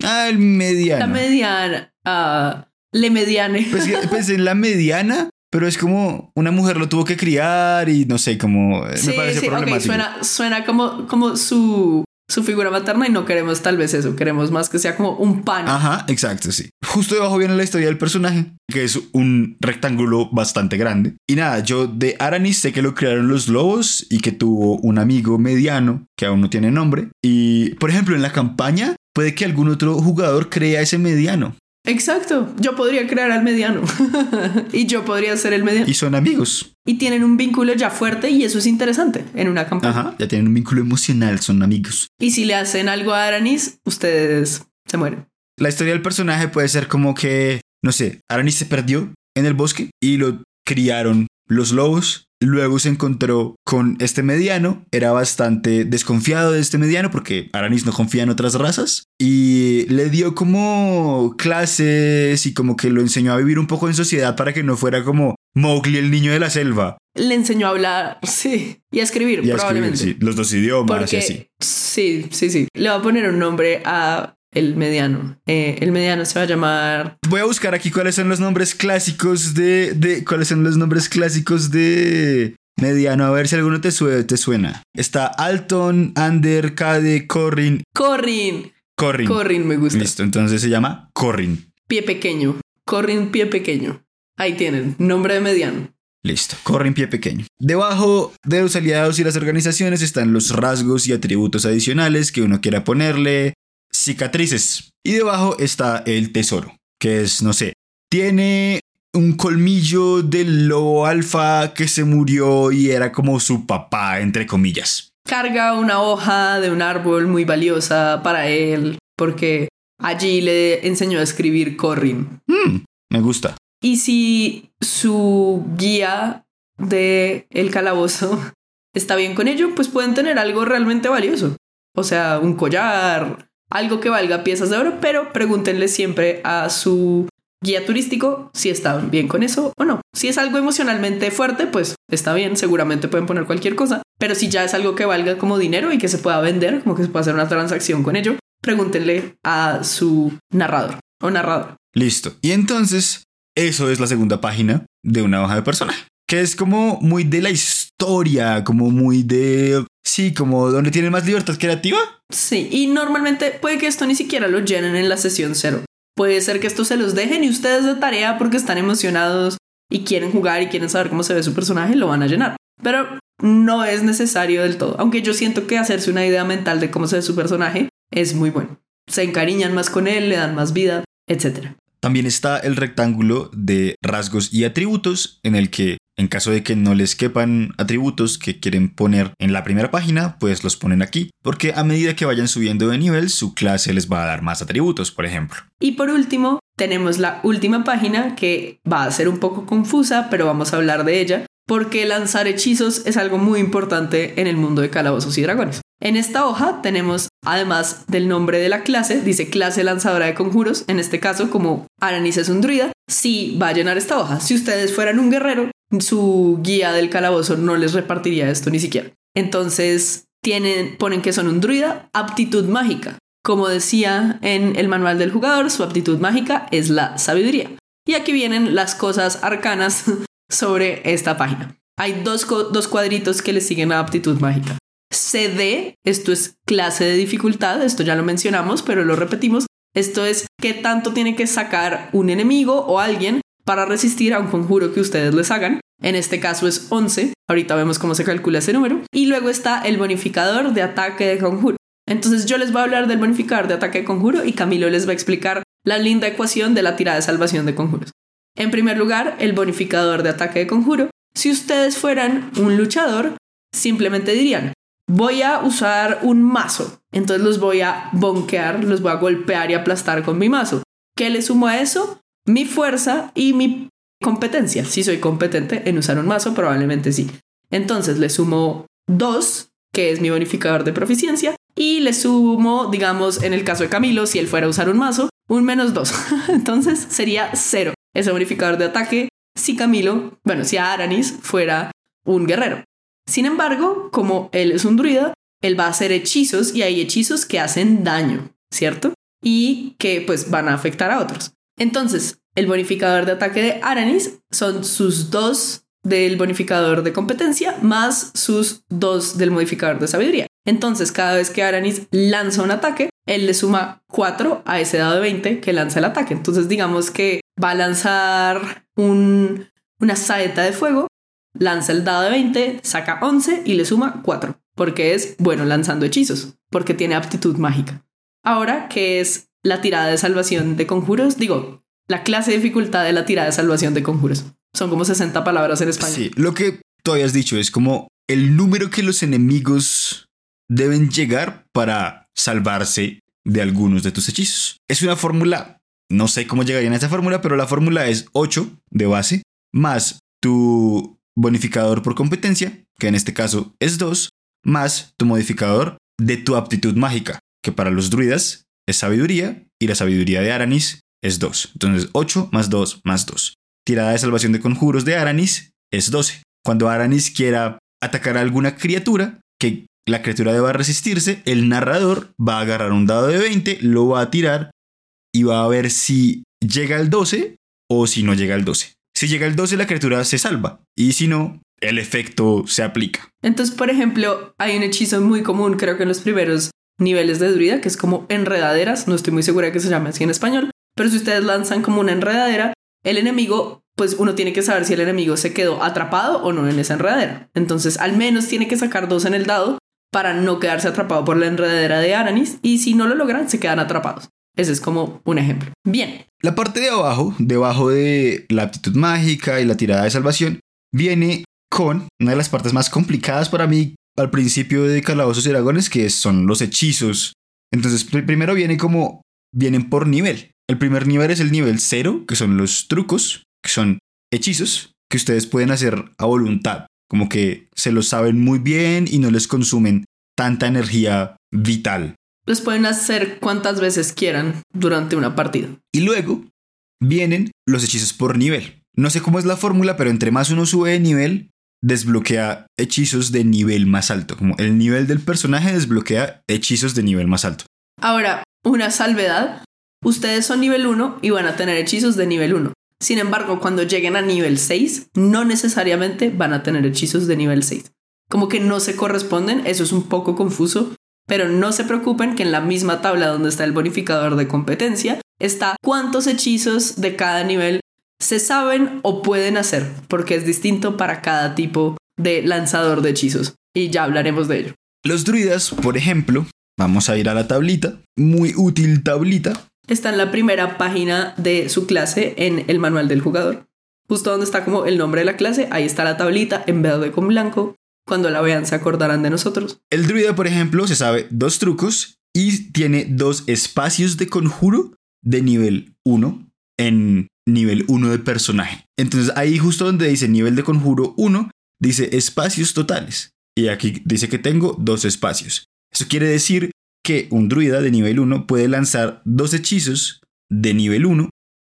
Ah, el mediano. La mediana, ah, le mediane. Pues, pues en la mediana, pero es como una mujer lo tuvo que criar y no sé, como eh, sí, me parece sí, problemático. suena, suena como, como su, su figura materna y no queremos tal vez eso, queremos más que sea como un pan. Ajá, exacto, sí. Justo debajo viene la historia del personaje, que es un rectángulo bastante grande. Y nada, yo de Aranis sé que lo crearon los lobos y que tuvo un amigo mediano que aún no tiene nombre. Y, por ejemplo, en la campaña puede que algún otro jugador crea ese mediano. Exacto. Yo podría crear al mediano. y yo podría ser el mediano. Y son amigos. Y tienen un vínculo ya fuerte y eso es interesante en una campaña. Ajá, ya tienen un vínculo emocional, son amigos. Y si le hacen algo a Aranis, ustedes se mueren. La historia del personaje puede ser como que, no sé, Aranis se perdió en el bosque y lo criaron los lobos. Luego se encontró con este mediano, era bastante desconfiado de este mediano porque Aranis no confía en otras razas y le dio como clases y como que lo enseñó a vivir un poco en sociedad para que no fuera como Mowgli el niño de la selva. Le enseñó a hablar, sí, y a escribir, Y a escribir, probablemente. sí, los dos idiomas y así. sí, sí, sí. Le va a poner un nombre a el mediano. Eh, el mediano se va a llamar Voy a buscar aquí cuáles son los nombres clásicos de, de cuáles son los nombres clásicos de mediano, a ver si alguno te, sue- te suena. Está Alton, Ander, Cade, Corrin, Corrin. Corrin. Corrin me gusta. Listo, entonces se llama Corrin. Pie pequeño. Corrin pie pequeño. Ahí tienen, nombre de mediano. Listo, Corrin pie pequeño. Debajo de los aliados y las organizaciones están los rasgos y atributos adicionales que uno quiera ponerle, cicatrices. Y debajo está el tesoro, que es, no sé, tiene un colmillo del lobo alfa que se murió y era como su papá, entre comillas. Carga una hoja de un árbol muy valiosa para él, porque allí le enseñó a escribir Corrin. Hmm, me gusta. Y si su guía de el calabozo está bien con ello, pues pueden tener algo realmente valioso. O sea, un collar, algo que valga piezas de oro, pero pregúntenle siempre a su guía turístico si están bien con eso o no. Si es algo emocionalmente fuerte, pues está bien, seguramente pueden poner cualquier cosa. Pero si ya es algo que valga como dinero y que se pueda vender, como que se pueda hacer una transacción con ello, pregúntenle a su narrador o narrador. Listo. Y entonces, eso es la segunda página de una hoja de personaje. Que es como muy de la historia, como muy de... Sí, como donde tienen más libertad creativa. Sí, y normalmente puede que esto ni siquiera lo llenen en la sesión cero. Puede ser que esto se los dejen y ustedes de tarea porque están emocionados y quieren jugar y quieren saber cómo se ve su personaje, lo van a llenar. Pero no es necesario del todo. Aunque yo siento que hacerse una idea mental de cómo se ve su personaje es muy bueno. Se encariñan más con él, le dan más vida, etc. También está el rectángulo de rasgos y atributos en el que en caso de que no les quepan atributos que quieren poner en la primera página, pues los ponen aquí, porque a medida que vayan subiendo de nivel, su clase les va a dar más atributos, por ejemplo. Y por último, tenemos la última página que va a ser un poco confusa, pero vamos a hablar de ella, porque lanzar hechizos es algo muy importante en el mundo de calabozos y dragones. En esta hoja tenemos, además del nombre de la clase, dice clase lanzadora de conjuros, en este caso como Aranis es un druida, sí va a llenar esta hoja. Si ustedes fueran un guerrero, su guía del calabozo no les repartiría esto ni siquiera. Entonces, tienen, ponen que son un druida, aptitud mágica. Como decía en el manual del jugador, su aptitud mágica es la sabiduría. Y aquí vienen las cosas arcanas sobre esta página. Hay dos, dos cuadritos que le siguen a aptitud mágica. CD, esto es clase de dificultad, esto ya lo mencionamos, pero lo repetimos. Esto es qué tanto tiene que sacar un enemigo o alguien para resistir a un conjuro que ustedes les hagan. En este caso es 11. Ahorita vemos cómo se calcula ese número. Y luego está el bonificador de ataque de conjuro. Entonces yo les voy a hablar del bonificador de ataque de conjuro y Camilo les va a explicar la linda ecuación de la tirada de salvación de conjuros. En primer lugar, el bonificador de ataque de conjuro. Si ustedes fueran un luchador, simplemente dirían, voy a usar un mazo. Entonces los voy a bonkear, los voy a golpear y aplastar con mi mazo. ¿Qué le sumo a eso? Mi fuerza y mi competencia. Si soy competente en usar un mazo, probablemente sí. Entonces le sumo 2, que es mi bonificador de proficiencia, y le sumo, digamos, en el caso de Camilo, si él fuera a usar un mazo, un menos 2. Entonces sería 0 ese bonificador de ataque si Camilo, bueno, si Aranis fuera un guerrero. Sin embargo, como él es un druida, él va a hacer hechizos y hay hechizos que hacen daño, ¿cierto? Y que pues van a afectar a otros. Entonces, el bonificador de ataque de Aranis son sus dos del bonificador de competencia más sus dos del modificador de sabiduría. Entonces, cada vez que Aranis lanza un ataque, él le suma 4 a ese dado de 20 que lanza el ataque. Entonces, digamos que va a lanzar un, una saeta de fuego, lanza el dado de 20, saca 11 y le suma 4, porque es bueno lanzando hechizos, porque tiene aptitud mágica. Ahora, que es la tirada de salvación de conjuros, digo, la clase de dificultad de la tirada de salvación de conjuros. Son como 60 palabras en español. Sí, lo que tú habías dicho es como el número que los enemigos deben llegar para salvarse de algunos de tus hechizos. Es una fórmula, no sé cómo llegarían a esa fórmula, pero la fórmula es 8 de base más tu bonificador por competencia, que en este caso es 2, más tu modificador de tu aptitud mágica, que para los druidas es sabiduría y la sabiduría de Aranis es 2. Entonces 8 más 2 más 2. Tirada de salvación de conjuros de Aranis es 12. Cuando Aranis quiera atacar a alguna criatura que la criatura deba resistirse, el narrador va a agarrar un dado de 20, lo va a tirar y va a ver si llega al 12 o si no llega al 12. Si llega al 12 la criatura se salva y si no, el efecto se aplica. Entonces, por ejemplo, hay un hechizo muy común, creo que en los primeros niveles de druida, que es como enredaderas, no estoy muy segura que se llame así en español, pero si ustedes lanzan como una enredadera, el enemigo, pues uno tiene que saber si el enemigo se quedó atrapado o no en esa enredadera. Entonces, al menos tiene que sacar dos en el dado para no quedarse atrapado por la enredadera de Aranis y si no lo logran, se quedan atrapados. Ese es como un ejemplo. Bien. La parte de abajo, debajo de la aptitud mágica y la tirada de salvación, viene con una de las partes más complicadas para mí al principio de Calabozos y Dragones, que son los hechizos. Entonces, primero viene como, vienen por nivel. El primer nivel es el nivel cero, que son los trucos, que son hechizos que ustedes pueden hacer a voluntad, como que se los saben muy bien y no les consumen tanta energía vital. Los pueden hacer cuantas veces quieran durante una partida. Y luego vienen los hechizos por nivel. No sé cómo es la fórmula, pero entre más uno sube de nivel, desbloquea hechizos de nivel más alto. Como el nivel del personaje desbloquea hechizos de nivel más alto. Ahora, una salvedad. Ustedes son nivel 1 y van a tener hechizos de nivel 1. Sin embargo, cuando lleguen a nivel 6, no necesariamente van a tener hechizos de nivel 6. Como que no se corresponden, eso es un poco confuso, pero no se preocupen que en la misma tabla donde está el bonificador de competencia está cuántos hechizos de cada nivel se saben o pueden hacer, porque es distinto para cada tipo de lanzador de hechizos. Y ya hablaremos de ello. Los druidas, por ejemplo, vamos a ir a la tablita, muy útil tablita. Está en la primera página de su clase en el manual del jugador. Justo donde está como el nombre de la clase, ahí está la tablita en verde con blanco. Cuando la vean se acordarán de nosotros. El druida, por ejemplo, se sabe dos trucos y tiene dos espacios de conjuro de nivel 1 en nivel 1 de personaje. Entonces ahí justo donde dice nivel de conjuro 1, dice espacios totales. Y aquí dice que tengo dos espacios. Eso quiere decir que un druida de nivel 1 puede lanzar dos hechizos de nivel 1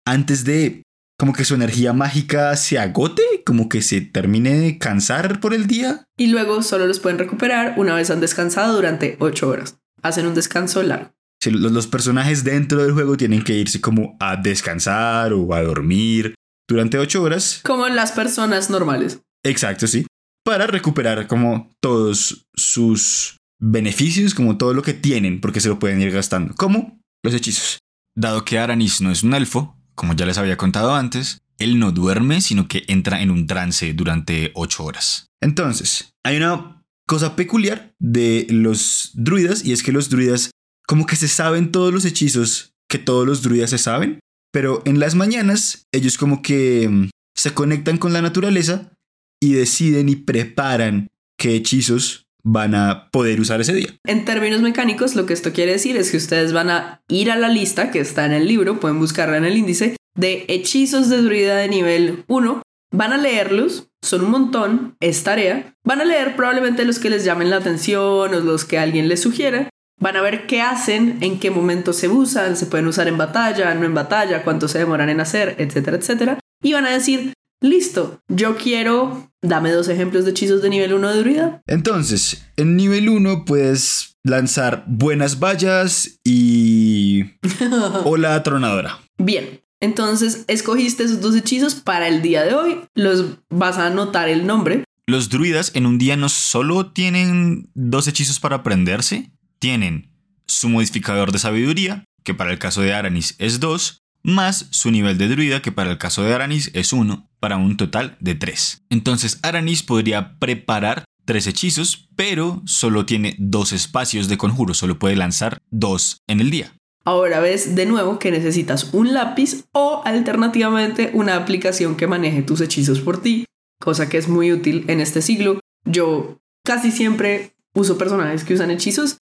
antes de como que su energía mágica se agote, como que se termine de cansar por el día. Y luego solo los pueden recuperar una vez han descansado durante 8 horas. Hacen un descanso largo los, personajes dentro del juego tienen que irse como a descansar o a dormir durante ocho horas. Como las personas normales. Exacto, sí. Para recuperar como todos sus beneficios, como todo lo que tienen, porque se lo pueden ir gastando, como los hechizos. Dado que Aranis no es un elfo, como ya les había contado antes, él no duerme, sino que entra en un trance durante ocho horas. Entonces, hay una cosa peculiar de los druidas y es que los druidas como que se saben todos los hechizos que todos los druidas se saben, pero en las mañanas ellos como que mm, se conectan con la naturaleza y deciden y preparan qué hechizos van a poder usar ese día. En términos mecánicos, lo que esto quiere decir es que ustedes van a ir a la lista que está en el libro, pueden buscarla en el índice, de hechizos de druida de nivel 1, van a leerlos, son un montón, es tarea, van a leer probablemente los que les llamen la atención o los que alguien les sugiera, Van a ver qué hacen, en qué momento se usan, se pueden usar en batalla, no en batalla, cuánto se demoran en hacer, etcétera, etcétera. Y van a decir, listo, yo quiero, dame dos ejemplos de hechizos de nivel 1 de druida. Entonces, en nivel 1 puedes lanzar buenas vallas y... o la tronadora. Bien, entonces escogiste esos dos hechizos para el día de hoy, los vas a anotar el nombre. Los druidas en un día no solo tienen dos hechizos para aprenderse, tienen su modificador de sabiduría, que para el caso de Aranis es 2, más su nivel de druida, que para el caso de Aranis es 1, para un total de 3. Entonces Aranis podría preparar tres hechizos, pero solo tiene dos espacios de conjuro, solo puede lanzar dos en el día. Ahora ves de nuevo que necesitas un lápiz o alternativamente una aplicación que maneje tus hechizos por ti, cosa que es muy útil en este siglo. Yo casi siempre uso personajes que usan hechizos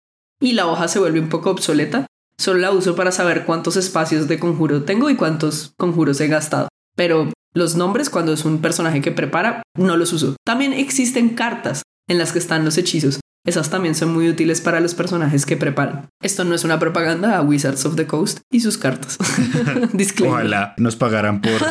y la hoja se vuelve un poco obsoleta. Solo la uso para saber cuántos espacios de conjuro tengo y cuántos conjuros he gastado. Pero los nombres, cuando es un personaje que prepara, no los uso. También existen cartas en las que están los hechizos. Esas también son muy útiles para los personajes que preparan. Esto no es una propaganda a Wizards of the Coast y sus cartas. Disclaimer. Ojalá nos pagaran por,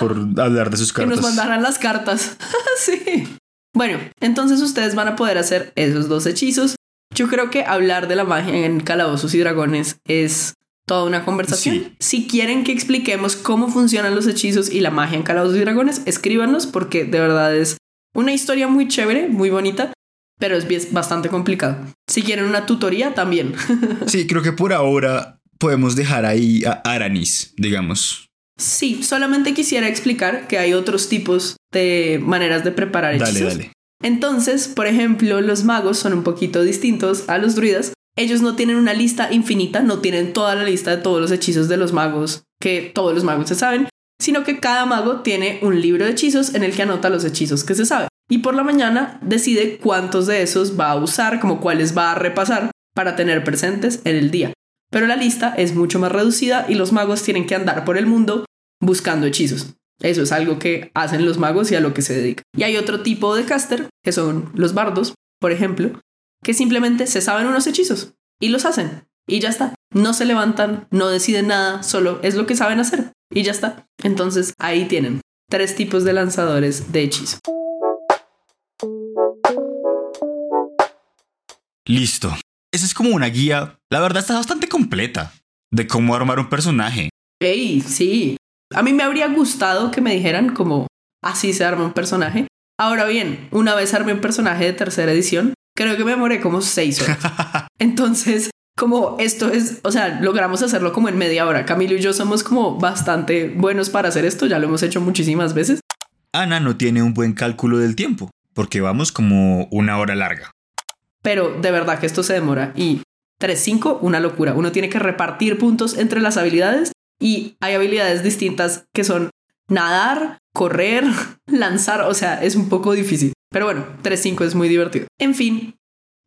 por hablar de sus Que cartas. nos mandaran las cartas. sí. Bueno, entonces ustedes van a poder hacer esos dos hechizos. Yo creo que hablar de la magia en calabozos y dragones es toda una conversación. Sí. Si quieren que expliquemos cómo funcionan los hechizos y la magia en calabozos y dragones, escríbanos porque de verdad es una historia muy chévere, muy bonita, pero es bastante complicado. Si quieren una tutoría, también. Sí, creo que por ahora podemos dejar ahí a Aranis, digamos. sí, solamente quisiera explicar que hay otros tipos de maneras de preparar hechizos. Dale, dale. Entonces, por ejemplo, los magos son un poquito distintos a los druidas. Ellos no tienen una lista infinita, no tienen toda la lista de todos los hechizos de los magos que todos los magos se saben, sino que cada mago tiene un libro de hechizos en el que anota los hechizos que se sabe. Y por la mañana decide cuántos de esos va a usar, como cuáles va a repasar para tener presentes en el día. Pero la lista es mucho más reducida y los magos tienen que andar por el mundo buscando hechizos. Eso es algo que hacen los magos y a lo que se dedican. Y hay otro tipo de caster, que son los bardos, por ejemplo, que simplemente se saben unos hechizos y los hacen. Y ya está. No se levantan, no deciden nada, solo es lo que saben hacer. Y ya está. Entonces ahí tienen tres tipos de lanzadores de hechizo. Listo. Esa es como una guía, la verdad está bastante completa, de cómo armar un personaje. ¡Ey! Sí. A mí me habría gustado que me dijeran como así se arma un personaje. Ahora bien, una vez armé un personaje de tercera edición, creo que me demoré como seis horas. Entonces, como esto es, o sea, logramos hacerlo como en media hora. Camilo y yo somos como bastante buenos para hacer esto, ya lo hemos hecho muchísimas veces. Ana no tiene un buen cálculo del tiempo, porque vamos como una hora larga. Pero de verdad que esto se demora y 3-5, una locura. Uno tiene que repartir puntos entre las habilidades y hay habilidades distintas que son nadar, correr, lanzar, o sea, es un poco difícil. Pero bueno, 3-5 es muy divertido. En fin,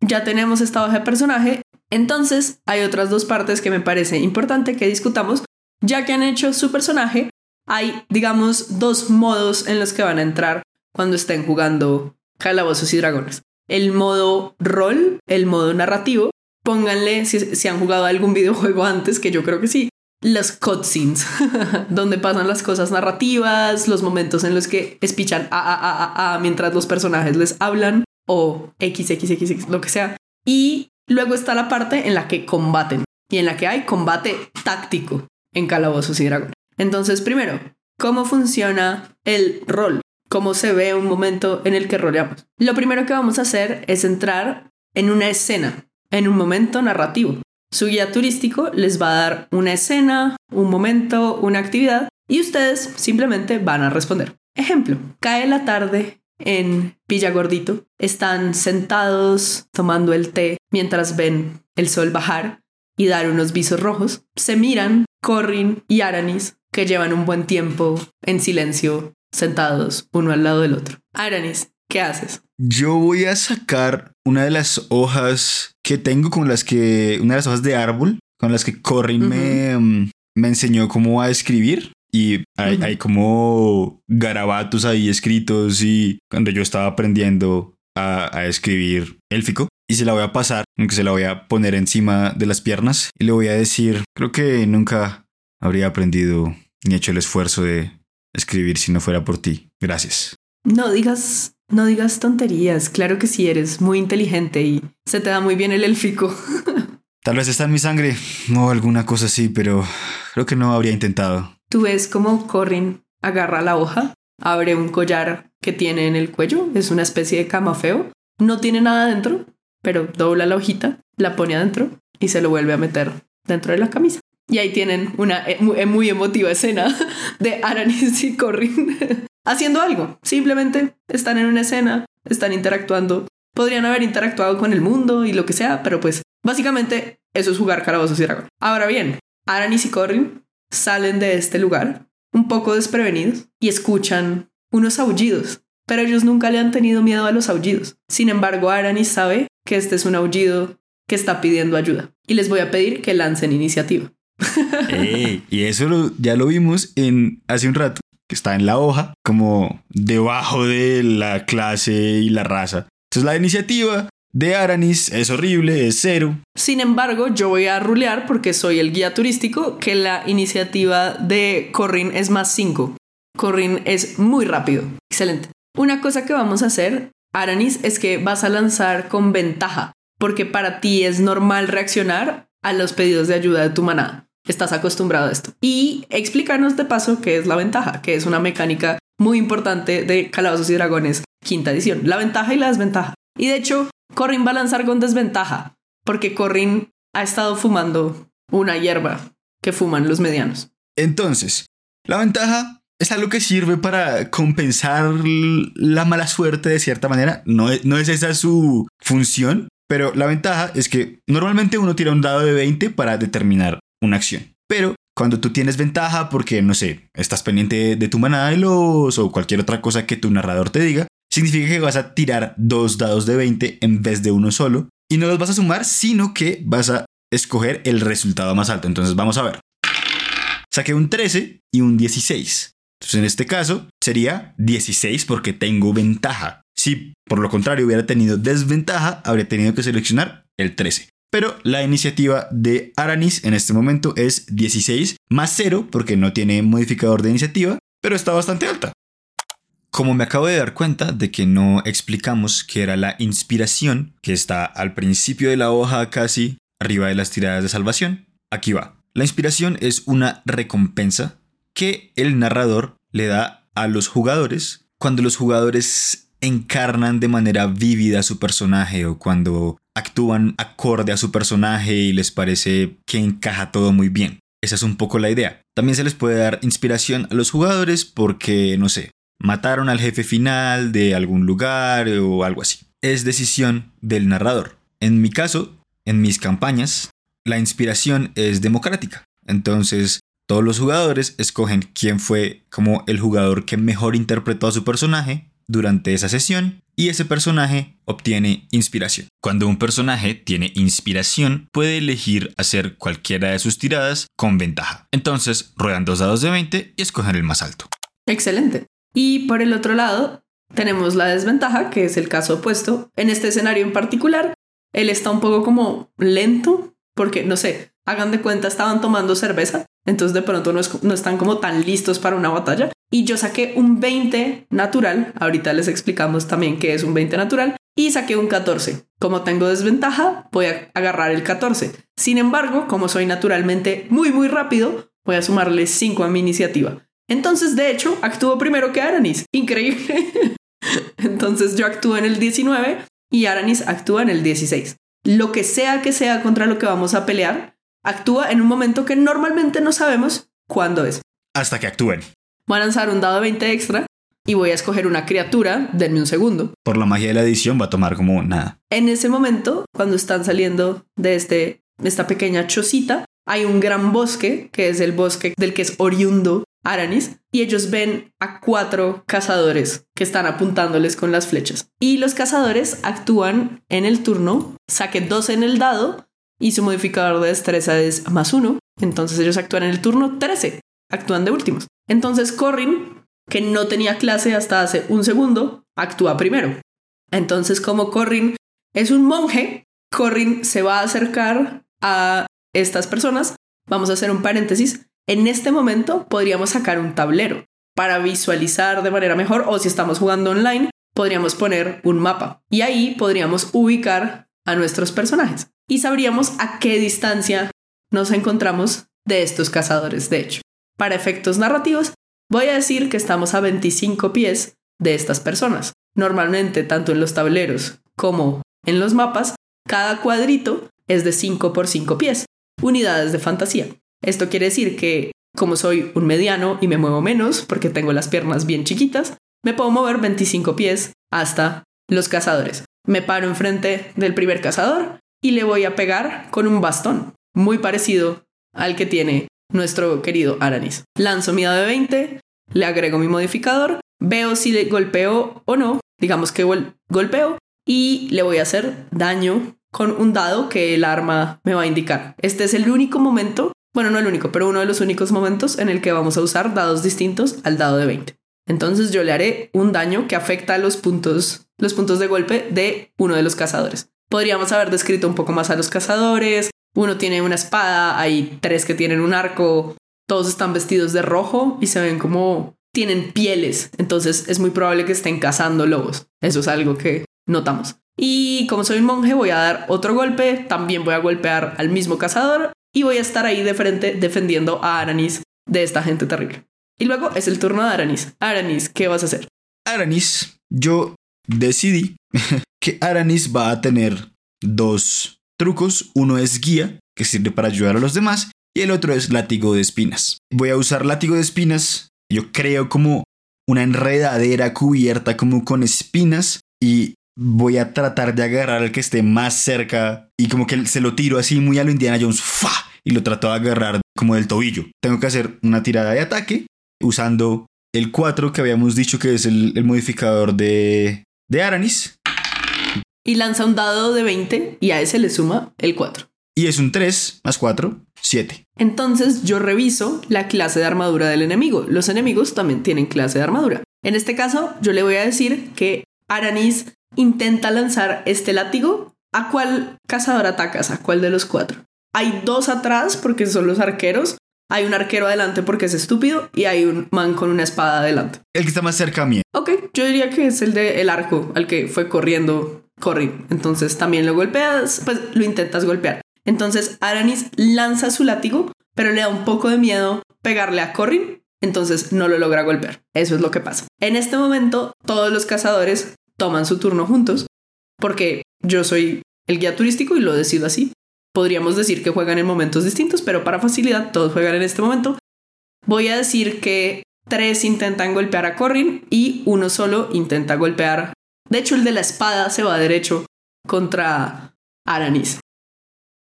ya tenemos esta hoja de personaje, entonces hay otras dos partes que me parece importante que discutamos. Ya que han hecho su personaje, hay, digamos, dos modos en los que van a entrar cuando estén jugando calabozos y dragones el modo rol, el modo narrativo. Pónganle, si, si, han jugado algún videojuego antes, que yo creo que sí, las cutscenes, donde pasan las cosas narrativas, los momentos en los que espichan a, a, mientras los personajes les hablan, o x, x, x, x, lo que sea. Y luego está la parte en la que combaten, y en la que hay combate táctico en Calabozos y Dragones. Entonces, primero, ¿cómo funciona el rol? cómo se ve un momento en el que roleamos. Lo primero que vamos a hacer es entrar en una escena, en un momento narrativo. Su guía turístico les va a dar una escena, un momento, una actividad y ustedes simplemente van a responder. Ejemplo, cae la tarde en Villa Gordito, están sentados tomando el té mientras ven el sol bajar y dar unos visos rojos, se miran Corrin y Aranis, que llevan un buen tiempo en silencio sentados uno al lado del otro. Aranis, ¿qué haces? Yo voy a sacar una de las hojas que tengo con las que, una de las hojas de árbol con las que Corrin uh -huh. me, um, me enseñó cómo a escribir. Y hay, uh -huh. hay, como garabatos ahí escritos y cuando yo estaba aprendiendo a, a escribir élfico. Y se la voy a pasar, aunque se la voy a poner encima de las piernas. Y le voy a decir, creo que nunca habría aprendido ni hecho el esfuerzo de escribir si no fuera por ti. Gracias. No digas, no digas tonterías. Claro que sí eres muy inteligente y se te da muy bien el élfico. Tal vez está en mi sangre o alguna cosa así, pero creo que no habría intentado. Tú ves cómo Corrin agarra la hoja, abre un collar que tiene en el cuello, es una especie de camafeo. No tiene nada dentro, pero dobla la hojita, la pone adentro y se lo vuelve a meter dentro de la camisa. Y ahí tienen una muy emotiva escena de Aranis y Corrin haciendo algo. Simplemente están en una escena, están interactuando. Podrían haber interactuado con el mundo y lo que sea, pero pues Básicamente, eso es jugar calabozos y dragón. Ahora bien, Aranis y Corrin salen de este lugar un poco desprevenidos y escuchan unos aullidos, pero ellos nunca le han tenido miedo a los aullidos. Sin embargo, Aranis sabe que este es un aullido que está pidiendo ayuda y les voy a pedir que lancen iniciativa. Y eso ya lo vimos en hace un rato, que está en la hoja, como debajo de la clase y la raza. Entonces la iniciativa de Aranis es horrible, es cero. Sin embargo, yo voy a rulear porque soy el guía turístico que la iniciativa de Corrin es más 5. Corrin es muy rápido. Excelente. Una cosa que vamos a hacer, Aranis, es que vas a lanzar con ventaja, porque para ti es normal reaccionar a los pedidos de ayuda de tu manada. Estás acostumbrado a esto. Y explícanos de paso qué es la ventaja, que es una mecánica muy importante de Calabozos y Dragones, quinta edición. La ventaja y la desventaja. Y de hecho, Corrin va a lanzar con desventaja, porque Corrin ha estado fumando una hierba que fuman los medianos. Entonces, la ventaja es algo que sirve para compensar la mala suerte de cierta manera. No es, no es esa su función, pero la ventaja es que normalmente uno tira un dado de 20 para determinar una acción. Pero cuando tú tienes ventaja porque, no sé, estás pendiente de tu manada de los o cualquier otra cosa que tu narrador te diga, significa que vas a tirar dos dados de 20 en vez de uno solo. Y no los vas a sumar, sino que vas a escoger el resultado más alto. Entonces vamos a ver. Saqué un 13 y un 16. Entonces en este caso sería 16 porque tengo ventaja. Si por lo contrario hubiera tenido desventaja, habría tenido que seleccionar el 13. Pero la iniciativa de Aranis en este momento es 16 más 0 porque no tiene modificador de iniciativa, pero está bastante alta. Como me acabo de dar cuenta de que no explicamos qué era la inspiración, que está al principio de la hoja casi arriba de las tiradas de salvación, aquí va. La inspiración es una recompensa que el narrador le da a los jugadores cuando los jugadores encarnan de manera vívida a su personaje o cuando actúan acorde a su personaje y les parece que encaja todo muy bien. Esa es un poco la idea. También se les puede dar inspiración a los jugadores porque, no sé, mataron al jefe final de algún lugar o algo así. Es decisión del narrador. En mi caso, en mis campañas, la inspiración es democrática. Entonces, todos los jugadores escogen quién fue como el jugador que mejor interpretó a su personaje durante esa sesión y ese personaje obtiene inspiración. Cuando un personaje tiene inspiración, puede elegir hacer cualquiera de sus tiradas con ventaja. Entonces, ruedan dos dados de 20 y escogen el más alto. Excelente. Y por el otro lado, tenemos la desventaja, que es el caso opuesto. En este escenario en particular, él está un poco como lento, porque no sé, hagan de cuenta, estaban tomando cerveza, entonces de pronto no, están como tan listos para una batalla. Y yo saqué un 20 natural, ahorita les explicamos también qué es un 20 natural, y saqué un 14. Como tengo desventaja, voy a agarrar el 14. Sin embargo, como soy naturalmente muy muy rápido, voy a sumarle 5 a mi iniciativa. Entonces, de hecho, actúo primero que Aranis. Increíble. Entonces yo actúo en el 19 y Aranis actúa en el 16. Lo que sea que sea contra lo que vamos a pelear, actúa en un momento que normalmente no sabemos cuándo es. Hasta que actúen. Voy a lanzar un dado 20 extra y voy a escoger una criatura, denme un segundo. Por la magia de la edición va a tomar como nada. En ese momento, cuando están saliendo de este, esta pequeña chocita, hay un gran bosque, que es el bosque del que es oriundo Aranis y ellos ven a cuatro cazadores que están apuntándoles con las flechas. Y los cazadores actúan en el turno, saque dos en el dado y su modificador de destreza es más uno. Entonces ellos actúan en el turno 13, actúan de últimos. Entonces Corrin, que no tenía clase hasta hace un segundo, actúa primero. Entonces como Corrin es un monje, Corrin se va a acercar a estas personas. Vamos a hacer un paréntesis en este momento podríamos sacar un tablero para visualizar de manera mejor o si estamos jugando online, podríamos poner un mapa y ahí podríamos ubicar a nuestros personajes y sabríamos a qué distancia nos encontramos de estos cazadores. De hecho, para efectos narrativos, voy a decir que estamos a 25 pies de estas personas. Normalmente, tanto en los tableros como en los mapas, cada cuadrito es de 5 por 5 pies, unidades de fantasía. Esto quiere decir que como soy un mediano y me muevo menos porque tengo las piernas bien chiquitas, me puedo mover 25 pies hasta los cazadores. Me paro enfrente del primer cazador y le voy a pegar con un bastón, muy parecido al que tiene nuestro querido Aranis. Lanzo mi dado de 20, le agrego mi modificador, veo si le golpeo o no, digamos que golpeo, y le voy a hacer daño con un dado que el arma me va a indicar. Este es el único momento, bueno, no el único, pero uno de los únicos momentos en el que vamos a usar dados distintos al dado de 20. Entonces yo le haré un daño que afecta a los puntos, los puntos de golpe de uno de los cazadores. Podríamos haber descrito un poco más a los cazadores. Uno tiene una espada, hay tres que tienen un arco, todos están vestidos de rojo y se ven como tienen pieles, entonces es muy probable que estén cazando lobos. Eso es algo que notamos. Y como soy un monje, voy a dar otro golpe, también voy a golpear al mismo cazador y voy a estar ahí de frente defendiendo a Aranis de esta gente terrible. Y luego es el turno de Aranis. Aranis, ¿qué vas a hacer? Aranis, yo decidí que Aranis va a tener dos trucos. Uno es guía, que sirve para ayudar a los demás, y el otro es látigo de espinas. Voy a usar látigo de espinas, yo creo como una enredadera cubierta como con espinas y voy a tratar de agarrar al que esté más cerca y como que se lo tiro así muy a lo Indiana Jones ¡fa! y lo trato de agarrar como del tobillo. Tengo que hacer una tirada de ataque usando el 4 que habíamos dicho que es el, modificador de, de Aranis. Y lanza un dado de 20 y a ese le suma el 4. Y es un 3 más 4, 7. Entonces yo reviso la clase de armadura del enemigo. Los enemigos también tienen clase de armadura. En este caso, yo le voy a decir que Aranis intenta lanzar este látigo. ¿A cuál cazador atacas? ¿A cuál de los cuatro? Hay dos atrás porque son los arqueros. Hay un arquero adelante porque es estúpido y hay un man con una espada adelante. El que está más cerca a mí. Ok, yo diría que es el de el arco al que fue corriendo Corrin. Entonces también lo golpeas, pues lo intentas golpear. Entonces Aranis lanza su látigo, pero le da un poco de miedo pegarle a Corrin, entonces no lo logra golpear. Eso es lo que pasa. En este momento, todos los cazadores toman su turno juntos, porque yo soy el guía turístico y lo decido así. Podríamos decir que juegan en momentos distintos, pero para facilidad todos juegan en este momento. Voy a decir que tres intentan golpear a Corrin y uno solo intenta golpear. De hecho, el de la espada se va derecho contra Aranis.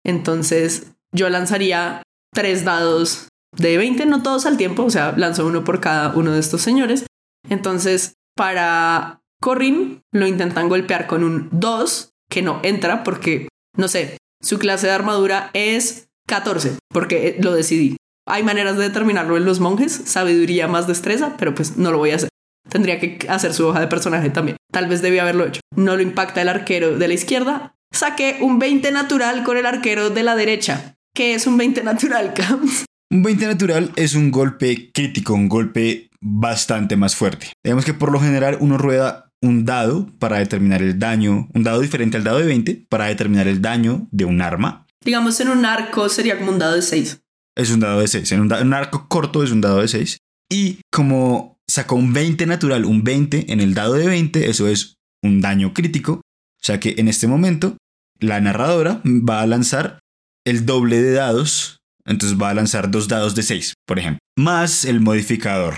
Entonces, yo lanzaría tres dados de 20, no todos al tiempo, o sea, lanzo uno por cada uno de estos señores. Entonces, para Corrin lo intentan golpear con un 2 que no entra porque, no sé, su clase de armadura es 14 porque lo decidí. Hay maneras de determinarlo en los monjes, sabiduría más destreza, pero pues no lo voy a hacer. Tendría que hacer su hoja de personaje también. Tal vez debía haberlo hecho. No lo impacta el arquero de la izquierda. Saqué un 20 natural con el arquero de la derecha. ¿Qué es un 20 natural, Cams? Un 20 natural es un golpe crítico, un golpe bastante más fuerte. Digamos que por lo general uno rueda un dado para determinar el daño, un dado diferente al dado de 20 para determinar el daño de un arma. Digamos en un arco sería como un dado de 6. Es un dado de 6. En un, arco corto es un dado de 6. Y como sacó un 20 natural, un 20 en el dado de 20, eso es un daño crítico. O sea que en este momento la narradora va a lanzar el doble de dados. Entonces va a lanzar dos dados de 6, por ejemplo. Más el modificador.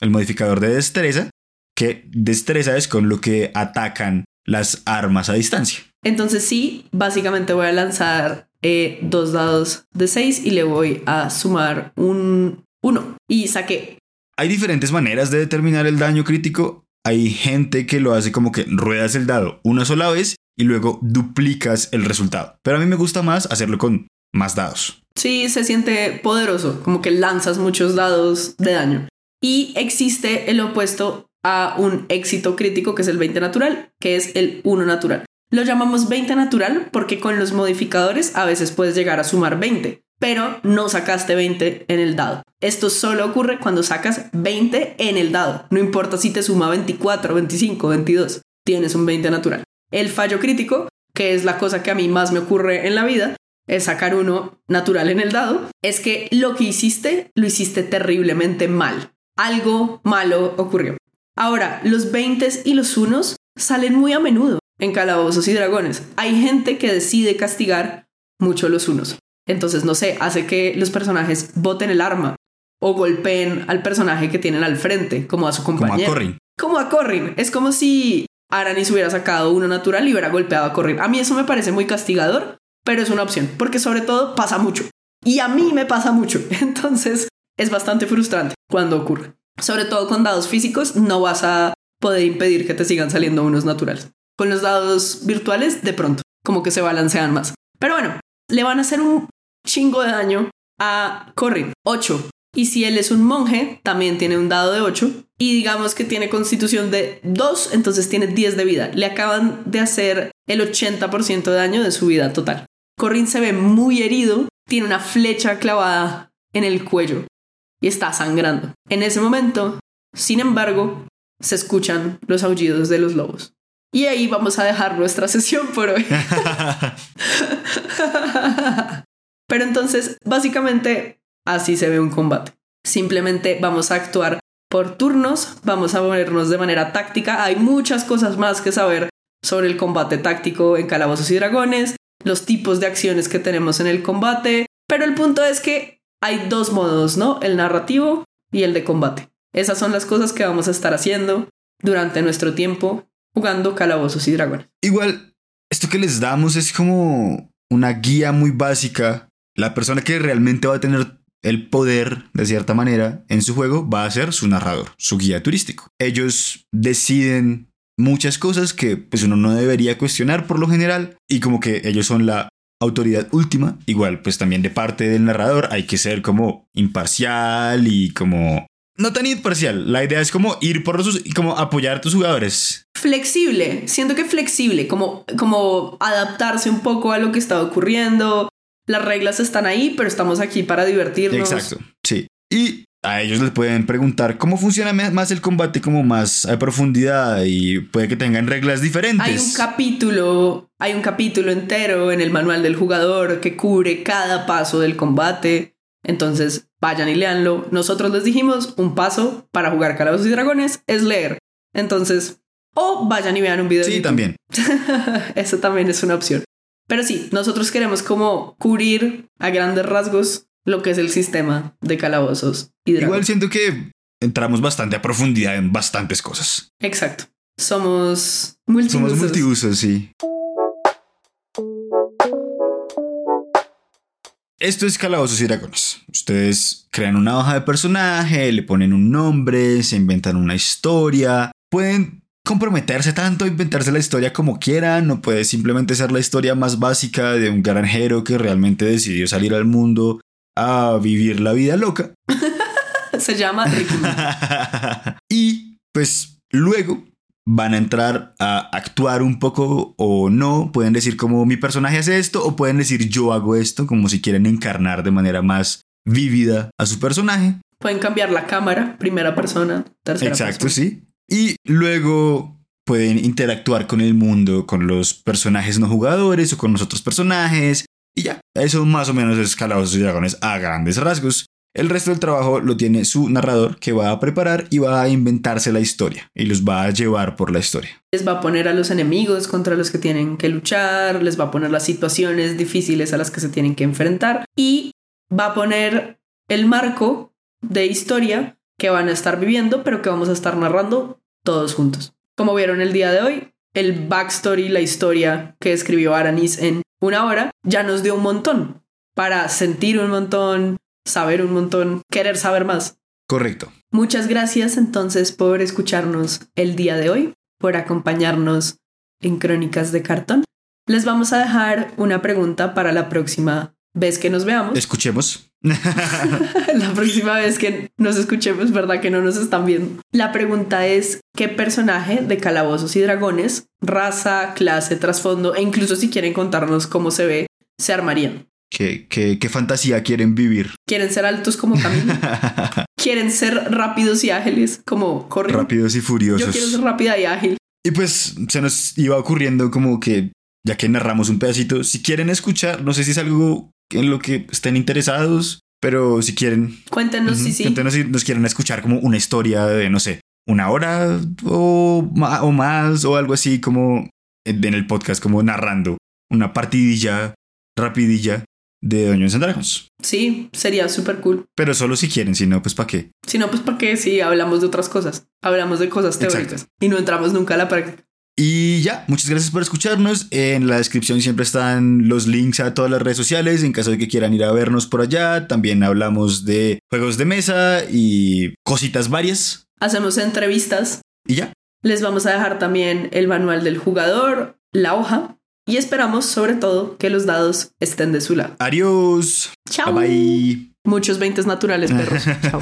El modificador de destreza que destreza es con lo que atacan las armas a distancia. Entonces sí, básicamente voy a lanzar eh, dos dados de 6 y le voy a sumar un 1 y saqué. Hay diferentes maneras de determinar el daño crítico. Hay gente que lo hace como que ruedas el dado una sola vez y luego duplicas el resultado. Pero a mí me gusta más hacerlo con más dados. Sí, se siente poderoso, como que lanzas muchos dados de daño. Y existe el opuesto a un éxito crítico que es el 20 natural, que es el 1 natural. Lo llamamos 20 natural porque con los modificadores a veces puedes llegar a sumar 20, pero no sacaste 20 en el dado. Esto solo ocurre cuando sacas 20 en el dado. No importa si te suma 24, 25, 22, tienes un 20 natural. El fallo crítico, que es la cosa que a mí más me ocurre en la vida, es sacar uno natural en el dado, es que lo que hiciste lo hiciste terriblemente mal. Algo malo ocurrió. Ahora, los 20 y los unos salen muy a menudo en calabozos y dragones. Hay gente que decide castigar mucho los unos. Entonces, no sé, hace que los personajes boten el arma o golpeen al personaje que tienen al frente, como a su compañero. Como a Corrin. Como a Corrin. Es como si Aranis hubiera sacado uno natural y hubiera golpeado a Corrin. A mí eso me parece muy castigador pero es una opción, porque sobre todo pasa mucho. Y a mí me pasa mucho, entonces es bastante frustrante cuando ocurre. Sobre todo con dados físicos, no vas a poder impedir que te sigan saliendo unos naturales. Con los dados virtuales, de pronto, como que se balancean más. Pero bueno, le van a hacer un chingo de daño a Corrin, 8. Y si él es un monje, también tiene un dado de 8. Y digamos que tiene constitución de 2, entonces tiene 10 de vida. Le acaban de hacer el 80% de daño de su vida total. Corrin se ve muy herido, tiene una flecha clavada en el cuello y está sangrando. En ese momento, sin embargo, se escuchan los aullidos de los lobos. Y ahí vamos a dejar nuestra sesión por hoy. Pero entonces, básicamente, así se ve un combate. Simplemente vamos a actuar por turnos, vamos a movernos de manera táctica. Hay muchas cosas más que saber sobre el combate táctico en Calabozos y Dragones, los tipos de acciones que tenemos en el combate, pero el punto es que hay dos modos, ¿no? El narrativo y el de combate. Esas son las cosas que vamos a estar haciendo durante nuestro tiempo jugando calabozos y dragones. Igual, esto que les damos es como una guía muy básica. La persona que realmente va a tener el poder, de cierta manera, en su juego va a ser su narrador, su guía turístico. Ellos deciden muchas cosas que pues uno no debería cuestionar por lo general y como que ellos son la autoridad última, igual pues también de parte del narrador hay que ser como imparcial y como no tan imparcial. La idea es como ir por los y como apoyar a tus jugadores. Flexible, siento que flexible, como, como adaptarse un poco a lo que está ocurriendo. Las reglas están ahí, pero estamos aquí para divertirnos. Exacto, sí. Y a ellos les pueden preguntar cómo funciona más el combate como más a profundidad y puede que tengan reglas diferentes. Hay un capítulo, hay un capítulo entero en el manual del jugador que cubre cada paso del combate. Entonces, vayan y leanlo. Nosotros les dijimos, un paso para jugar Calabozos y Dragones es leer. Entonces, o vayan y vean un video. Sí, también. Eso también es una opción. Pero sí, nosotros queremos como cubrir a grandes rasgos lo que es el sistema de calabozos y dragones. Igual siento que entramos bastante a profundidad en bastantes cosas. Exacto. Somos multiusos. Somos multiusos, sí. Esto es Calabozos y Dragones. Ustedes crean una hoja de personaje, le ponen un nombre, se inventan una historia. Pueden comprometerse tanto a inventarse la historia como quieran, no puede simplemente ser la historia más básica de un granjero que realmente decidió salir al mundo a vivir la vida loca. se llama Ricky. y pues luego van a entrar a actuar un poco o no. Pueden decir como mi personaje hace esto o pueden decir yo hago esto, como si quieren encarnar de manera más vívida a su personaje. Pueden cambiar la cámara, primera persona, tercera Exacto, sí. Y luego pueden interactuar con el mundo, con los personajes no jugadores o con los otros personajes. Y ya, eso más o menos es Calabozos y Dragones a grandes rasgos. El resto del trabajo lo tiene su narrador que va a preparar y va a inventarse la historia y los va a llevar por la historia. Les va a poner a los enemigos contra los que tienen que luchar, les va a poner las situaciones difíciles a las que se tienen que enfrentar y va a poner el marco de historia que van a estar viviendo, pero que vamos a estar narrando todos juntos. Como vieron el día de hoy, el backstory, la historia que escribió Aranis en una hora, ya nos dio un montón para sentir un montón, saber un montón, querer saber más. Correcto. Muchas gracias entonces por escucharnos el día de hoy, por acompañarnos en Crónicas de Cartón. Les vamos a dejar una pregunta para la próxima vez que nos veamos. Escuchemos. la próxima vez que nos escuchemos, ¿verdad? Que no nos están viendo. La pregunta es, ¿qué personaje de Calabozos y Dragones, raza, clase, trasfondo, e incluso si quieren contarnos cómo se ve, se armarían? ¿Qué, qué, fantasía quieren vivir? ¿Quieren ser altos como Camilo? ¿Quieren ser rápidos y ágiles como Corrin? Rápidos y furiosos. Yo quiero ser rápida y ágil. Y pues se nos iba ocurriendo como que, ya que narramos un pedacito, si quieren escuchar, no sé si es algo en lo que estén interesados, pero si quieren... Cuéntenos si sí. Cuéntenos si nos quieren escuchar como una historia de, no sé, una hora o, o más o algo así como en el podcast, como narrando una partidilla rapidilla de Dungeons and Dragons. Sí, sería súper cool. Pero solo si quieren, si no, pues ¿para qué? Si no, pues ¿para qué? Si hablamos de otras cosas. Hablamos de cosas teóricas y no entramos nunca a la práctica. Y ya, muchas gracias por escucharnos. En la descripción siempre están los links a todas las redes sociales en caso de que quieran ir a vernos por allá. También hablamos de juegos de mesa y cositas varias. Hacemos entrevistas. Y ya. Les vamos a dejar también el manual del jugador, la hoja y esperamos sobre todo que los dados estén de su lado. Adiós. Chao. Bye bye. Muchos 20 naturales, perros. Chao.